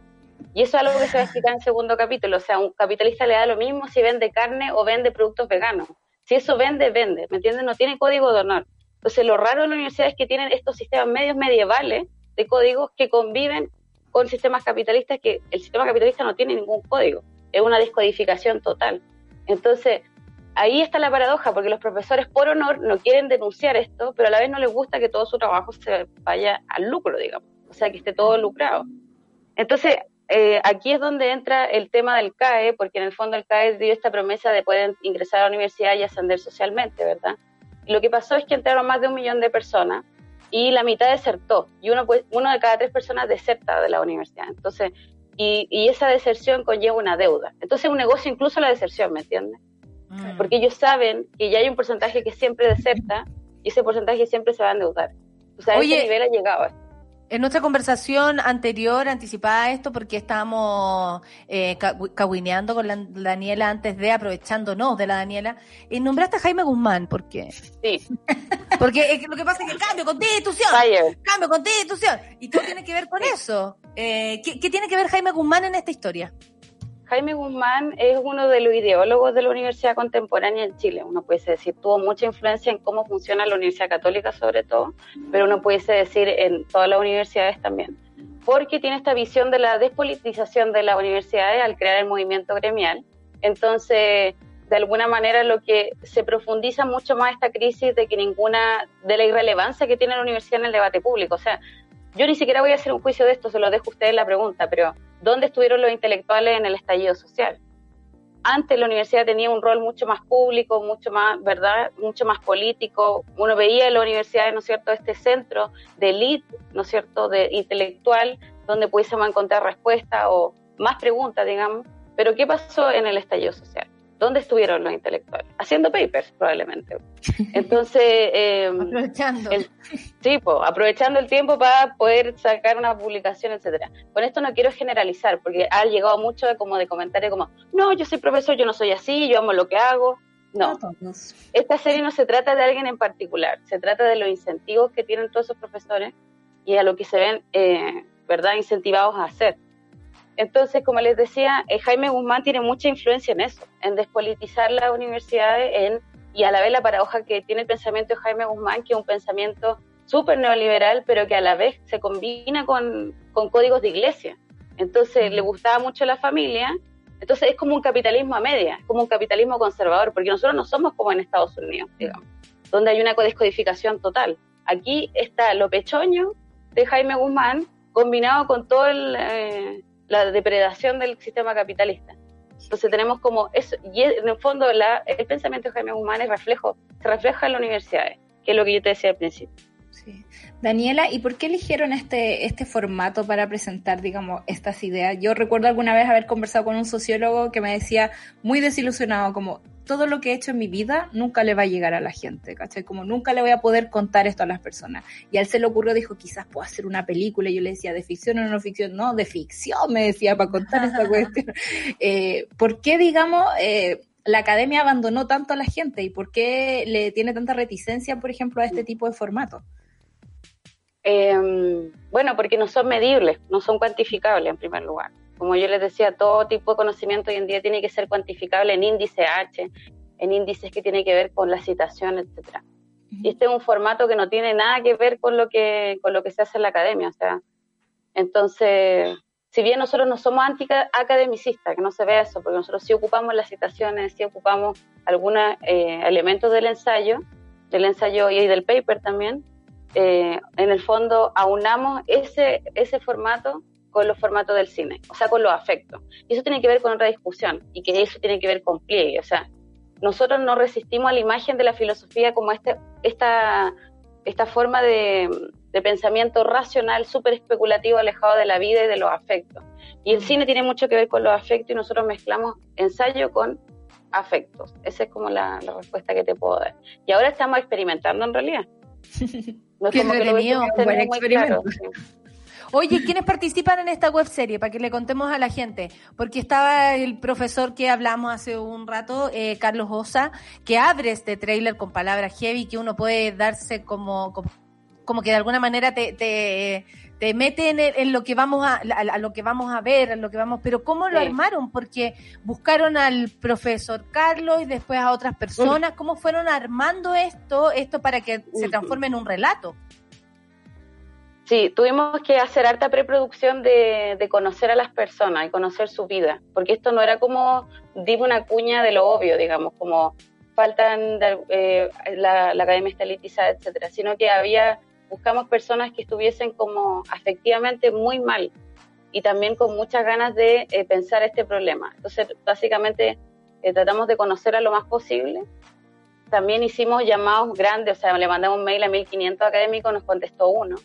S8: Y eso es algo que se va a explicar en el segundo capítulo. O sea, un capitalista le da lo mismo si vende carne o vende productos veganos. Si eso vende, vende. ¿Me entiendes? No tiene código de honor. Entonces, lo raro de la universidad es que tienen estos sistemas medios medievales de códigos que conviven con sistemas capitalistas que el sistema capitalista no tiene ningún código. Es una descodificación total. Entonces, ahí está la paradoja, porque los profesores por honor no quieren denunciar esto, pero a la vez no les gusta que todo su trabajo se vaya al lucro, digamos. O sea, que esté todo lucrado. Entonces, eh, aquí es donde entra el tema del CAE, porque en el fondo el CAE dio esta promesa de poder ingresar a la universidad y ascender socialmente, ¿verdad? lo que pasó es que entraron más de un millón de personas y la mitad desertó, y uno, pues, uno de cada tres personas deserta de la universidad. Entonces, y, y esa deserción conlleva una deuda. Entonces, es un negocio incluso la deserción, ¿me entiendes? Mm. Porque ellos saben que ya hay un porcentaje que siempre deserta y ese porcentaje siempre se va a endeudar. O sea, a ese nivel ha llegado esto.
S1: En nuestra conversación anterior, anticipada esto, porque estábamos eh, caguineando con la Daniela antes de, aprovechándonos de la Daniela, y nombraste a Jaime Guzmán, ¿por qué?
S8: Sí.
S1: Porque lo que pasa es que cambio constitución, cambio constitución, y todo tiene que ver con eso. Eh, ¿qué, ¿Qué tiene que ver Jaime Guzmán en esta historia?
S8: Jaime Guzmán es uno de los ideólogos de la Universidad Contemporánea en Chile. Uno puede decir, tuvo mucha influencia en cómo funciona la Universidad Católica sobre todo, pero uno puede decir en todas las universidades también. Porque tiene esta visión de la despolitización de las universidades al crear el movimiento gremial. Entonces, de alguna manera lo que se profundiza mucho más esta crisis de que ninguna, de la irrelevancia que tiene la universidad en el debate público. O sea, yo ni siquiera voy a hacer un juicio de esto, se lo dejo a ustedes la pregunta, pero ¿dónde estuvieron los intelectuales en el estallido social? Antes la universidad tenía un rol mucho más público, mucho más, ¿verdad? Mucho más político. Uno veía en la universidad, ¿no es cierto?, este centro de élite, ¿no es cierto?, de intelectual, donde pudiésemos encontrar respuestas o más preguntas, digamos. Pero ¿qué pasó en el estallido social? ¿Dónde estuvieron los intelectuales? Haciendo papers, probablemente. Entonces, eh,
S1: aprovechando.
S8: El, sí, aprovechando el tiempo para poder sacar una publicación, etcétera. Con esto no quiero generalizar, porque ha llegado mucho de, como de comentarios como, no, yo soy profesor, yo no soy así, yo amo lo que hago. No, esta serie no se trata de alguien en particular, se trata de los incentivos que tienen todos esos profesores y a lo que se ven, eh, ¿verdad?, incentivados a hacer. Entonces, como les decía, eh, Jaime Guzmán tiene mucha influencia en eso, en despolitizar las universidades en, y a la vez la paradoja que tiene el pensamiento de Jaime Guzmán, que es un pensamiento súper neoliberal, pero que a la vez se combina con, códigos de iglesia. Entonces, le gustaba mucho la familia, entonces es como un capitalismo a media, como un capitalismo conservador, porque nosotros no somos como en Estados Unidos, digamos, donde hay una descodificación total. Aquí está lo pechoño de Jaime Guzmán combinado con todo el... Eh, la depredación del sistema capitalista. Entonces tenemos como eso, y en el fondo el pensamiento de Jaime Guzmán es reflejo, se refleja en las universidades, que es lo que yo te decía al principio.
S3: Daniela, ¿y por qué eligieron este, este formato para presentar, digamos, estas ideas? Yo recuerdo alguna vez haber conversado con un sociólogo que me decía, muy desilusionado, como, todo lo que he hecho en mi vida nunca le va a llegar a la gente, ¿cachai? Como nunca le voy a poder contar esto a las personas. Y a él se le ocurrió, dijo, quizás puedo hacer una película. Y yo le decía, ¿de ficción o no ficción? No, de ficción, me decía, para contar esta cuestión. Eh, ¿Por qué, digamos, eh, la academia abandonó tanto a la gente y por qué le tiene tanta reticencia, por ejemplo, a este tipo de formato?
S8: Em, bueno, porque no son medibles, no son cuantificables en primer lugar. Como yo les decía, todo tipo de conocimiento hoy en día tiene que ser cuantificable en índice H, en índices que tienen que ver con la citación, etcétera. Y este es un formato que no tiene nada que ver con lo que, con lo que se hace en la academia. O sea, Entonces, si bien nosotros no somos anti-academicistas, que no se ve eso, porque nosotros sí ocupamos las citaciones, sí ocupamos algunos eh, elementos del ensayo, del ensayo y del paper también, eh, en el fondo aunamos ese, ese formato con los formatos del cine, o sea, con los afectos. Y eso tiene que ver con otra discusión, y que eso tiene que ver con pliegue. O sea, nosotros no resistimos a la imagen de la filosofía como este, esta, esta forma de, pensamiento racional, súper especulativo, alejado de la vida y de los afectos. Y el cine tiene mucho que ver con los afectos y nosotros mezclamos ensayo con afectos. Esa es como la, respuesta que te puedo dar. Y ahora estamos experimentando en realidad.
S1: No Qué entretenido, buen experimento. Oye, ¿quiénes participan en esta web serie? Para que le contemos a la gente. Porque estaba el profesor que hablamos hace un rato, eh, Carlos Osa, que abre este trailer con palabras heavy que uno puede darse como, como, que de alguna manera te, te, te mete en, lo que vamos a, a, lo que vamos a ver, a lo que vamos, pero ¿cómo lo armaron? Porque buscaron al profesor Carlos y después a otras personas. ¿Cómo fueron armando esto, esto para que se transforme en un relato?
S8: Sí, tuvimos que hacer harta preproducción de, de, conocer a las personas y conocer su vida, porque esto no era como, dime una cuña de lo obvio, digamos, como faltan, eh, la, la, academia está elitizada, etcétera, sino que había, buscamos personas que estuviesen como afectivamente muy mal y también con muchas ganas de eh, pensar este problema. Entonces, básicamente, eh, tratamos de conocer a lo más posible. También hicimos llamados grandes, o sea, le mandamos un mail a 1500 académicos, nos contestó uno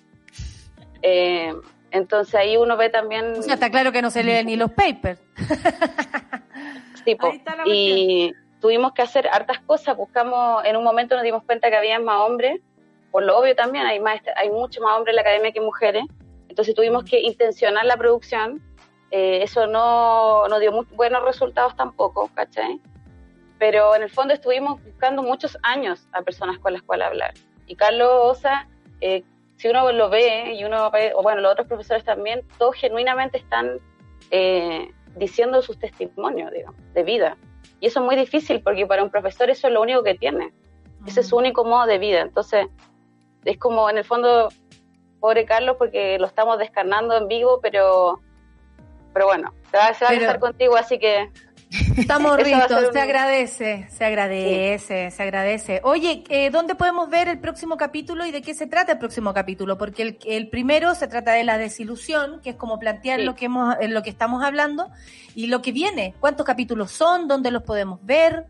S8: eh, entonces ahí uno ve también...
S1: O sea, está claro que no se leen ni los papers.
S8: tipo, y tuvimos que hacer hartas cosas, buscamos, en un momento nos dimos cuenta que había más hombres, por lo obvio también, hay, más, hay mucho más hombres en la academia que mujeres, entonces tuvimos que intencionar la producción, eh, eso no, no dio muy buenos resultados tampoco, ¿cachai? Pero en el fondo estuvimos buscando muchos años a personas con las cuales hablar. Y Carlos Osa eh, si uno lo ve y uno ve, o bueno, los otros profesores también, todos genuinamente están eh, diciendo sus testimonios, digamos, de vida. Y eso es muy difícil porque para un profesor eso es lo único que tiene. Ese es su único modo de vida. Entonces, es como en el fondo, pobre Carlos, porque lo estamos descarnando en vivo, pero, pero bueno, se va, a estar contigo, así que
S1: Estamos ricos, se agradece, se agradece, se agradece. Oye, eh, ¿dónde podemos ver el próximo capítulo y de qué se trata el próximo capítulo? Porque el, el primero se trata de la desilusión, que es como plantear lo que hemos, en lo que estamos hablando, y lo que viene. ¿Cuántos capítulos son? ¿Dónde los podemos ver?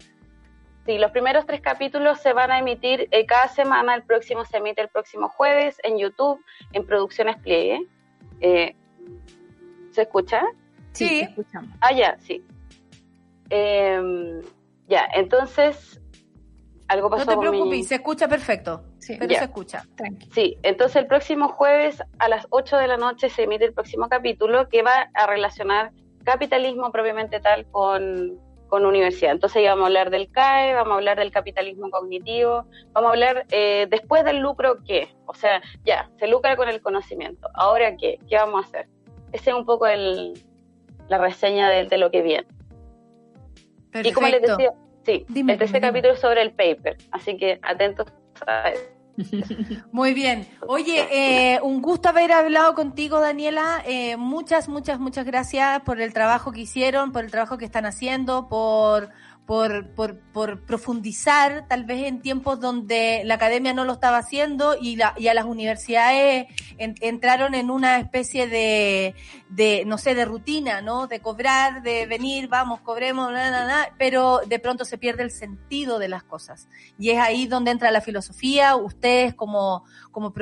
S8: Sí, los primeros tres capítulos se van a emitir eh, cada semana. El próximo se emite el próximo jueves en YouTube, en Producciones Pliegue. Eh, ¿Se escucha?
S1: Sí, sí. escuchamos.
S8: Ah, ya, sí. Eh, ya, entonces, algo pasó
S1: No te preocupes, se escucha perfecto. Sí, pero se escucha.
S8: Tranquilo. Sí, entonces el próximo jueves a las 8 de la noche se emite el próximo capítulo que va a relacionar capitalismo propiamente tal con, con universidad. Entonces ya vamos a hablar del CAE, vamos a hablar del capitalismo cognitivo, vamos a hablar eh, después del lucro qué. O sea, ya, se lucra con el conocimiento. Ahora qué, qué vamos a hacer. Ese es un poco el, la reseña de, de lo que viene. Y como les decía, sí, el tercer capítulo es sobre el paper, así que atentos a eso.
S1: Muy bien. Oye, eh, un gusto haber hablado contigo, Daniela. Eh, muchas, muchas, muchas gracias por el trabajo que hicieron, por el trabajo que están haciendo, por por, por, por, profundizar, tal vez en tiempos donde la academia no lo estaba haciendo y, la, y a las universidades entraron en una especie de, de, no sé, de rutina, ¿no? De cobrar, de venir, vamos, cobremos, nada, pero de pronto se pierde el sentido de las cosas. Y es ahí donde entra la filosofía, ustedes como, como,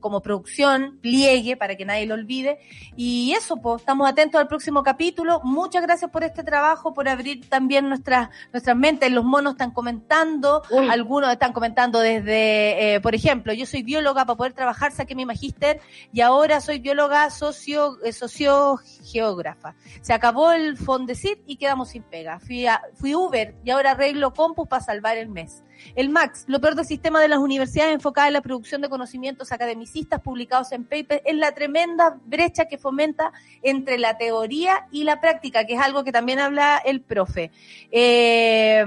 S1: como producción, pliegue, para que nadie lo olvide. Y eso, pues, estamos atentos al próximo capítulo. Muchas gracias por este trabajo, por abrir también nuestras nuestras mentes, los monos están comentando, algunos están comentando desde, eh, por ejemplo, yo soy bióloga para poder trabajar, saqué mi magíster y ahora soy bióloga socio, eh, sociogeógrafa. Se acabó el Fondesit y quedamos sin pega. Fui, a, fui Uber y ahora arreglo compus para salvar el mes. El MAX, lo peor del sistema de las universidades enfocada en la producción de conocimientos academicistas publicados en paper, es la tremenda brecha que fomenta entre la teoría y la práctica, que es algo que también habla el profe. Eh,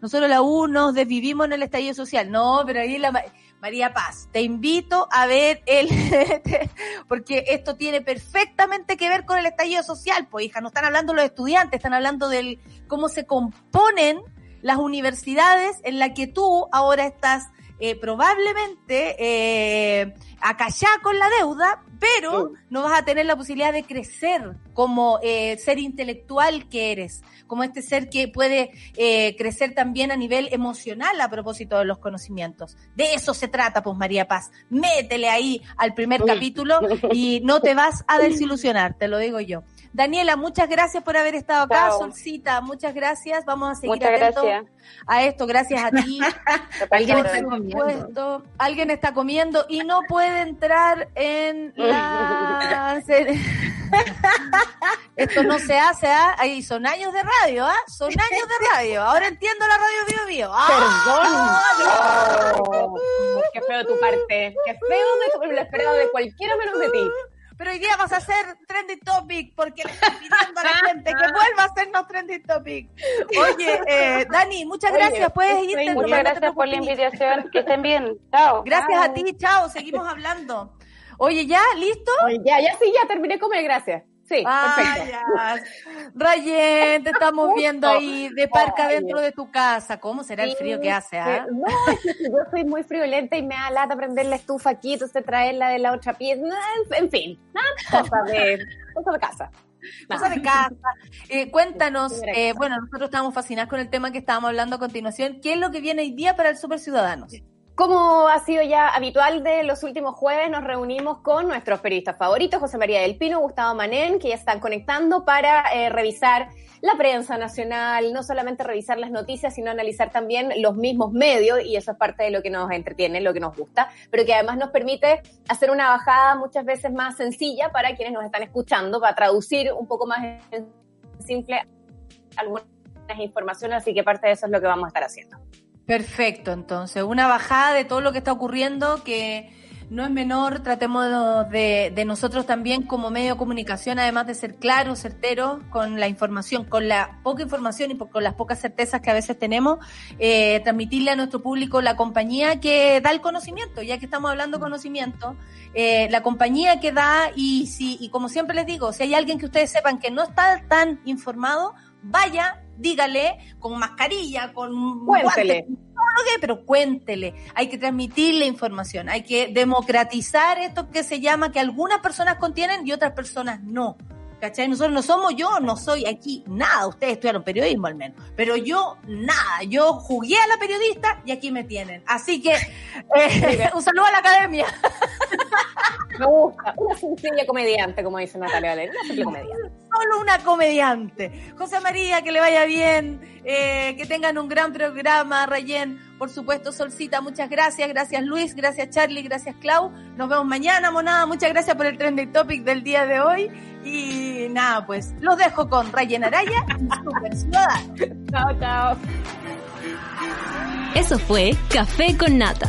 S1: nosotros la U nos desvivimos en el estallido social. No, pero ahí la... María Paz, te invito a ver el, porque esto tiene perfectamente que ver con el estallido social, pues hija, no están hablando los estudiantes, están hablando del cómo se componen las universidades en la que tú ahora estás eh, probablemente eh, acallá con la deuda, pero no vas a tener la posibilidad de crecer como eh, ser intelectual que eres, como este ser que puede eh, crecer también a nivel emocional a propósito de los conocimientos. De eso se trata, pues María Paz. Métele ahí al primer capítulo y no te vas a desilusionar, te lo digo yo. Daniela, muchas gracias por haber estado acá.
S8: Chao.
S1: Solcita, muchas gracias. Vamos a seguir
S8: Muchas
S1: atentos
S8: gracias.
S1: a esto. Gracias a ti.
S3: Alguien está comiendo.
S1: Alguien está comiendo y no puede entrar en la... Esto no se hace, ¿ah? Ahí son años de radio, ¿ah? Son años de radio. Ahora entiendo la radio Bio Bio. ¡Ah!
S9: Perdón. Oh, qué feo de tu parte. Qué feo de tu lo esperado de cualquiera menos de ti.
S1: Pero hoy día vas a hacer trending topic porque le estoy pidiendo a la gente que vuelva a hacernos trending topic. Oye, eh, Dani, muchas
S9: Oye,
S1: gracias. Puedes irte.
S8: Muchas gracias por la invitación. Que estén bien. Chao.
S1: Gracias a ti, chao. Seguimos hablando. Oye, ¿ya? ¿Listo?
S9: Oye, ya, ya sí, ya terminé con el gracias. Sí,
S1: Ah,
S9: perfecto.
S1: ya. Rayen, te estamos viendo ahí de parca dentro de tu casa. ¿Cómo será el frío que hace? ah?
S9: No, es que yo soy muy friolenta y me da lata prender la estufa aquí, entonces traerla de la otra pieza. En, fin, nada, cosa de, cosa de casa.
S1: Cosa de casa. Eh, cuéntanos,
S9: Primera
S1: eh,
S9: casa.
S1: bueno, nosotros estamos fascinados con el tema que estábamos hablando a continuación. ¿Qué es lo que viene hoy día para el Super Ciudadanos?
S9: Como ha sido ya habitual de los últimos jueves, nos reunimos con nuestros periodistas favoritos, José María del Pino, Gustavo Manén, que ya están conectando para eh, revisar la prensa nacional, no solamente revisar las noticias, sino analizar también los mismos medios, y eso es parte de lo que nos entretiene, lo que nos gusta, pero que además nos permite hacer una bajada muchas veces más sencilla para quienes nos están escuchando, para traducir un poco más en simple algunas informaciones, así que parte de eso es lo que vamos a estar haciendo.
S1: Perfecto, entonces, una bajada de todo lo que está ocurriendo que no es menor, tratemos de, de nosotros también como medio de comunicación, además de ser claros, certeros con la información, con la poca información y con las pocas certezas que a veces tenemos, eh, transmitirle a nuestro público la compañía que da el conocimiento, ya que estamos hablando de conocimiento, eh, la compañía que da y si, y como siempre les digo, si hay alguien que ustedes sepan que no está tan informado, vaya, dígale con mascarilla, con
S9: Cuéntele.
S1: guantes, todo lo que- pero cuéntele. Hay que transmitirle información, hay que democratizar esto que se llama que algunas personas contienen y otras personas no. ¿Cachai? Nosotros no somos yo, no soy aquí nada. Ustedes estudiaron periodismo al menos. Pero yo nada. Yo jugué a la periodista y aquí me tienen. Así que eh, un saludo a la academia.
S9: Me gusta. Una sencilla comediante, como dice Natalia Valeria. Una simple comediante.
S1: Solo una comediante. José María, que le vaya bien, eh, que tengan un gran programa, Rayen, por supuesto, Solcita, muchas gracias, gracias Luis, gracias Charlie, gracias Clau, nos vemos mañana, monada, muchas gracias por el trending topic del día de hoy, y nada, pues, los dejo con Rayen Araya y Super Ciudadano.
S9: Chao, chao.
S7: Eso fue Café con Nata.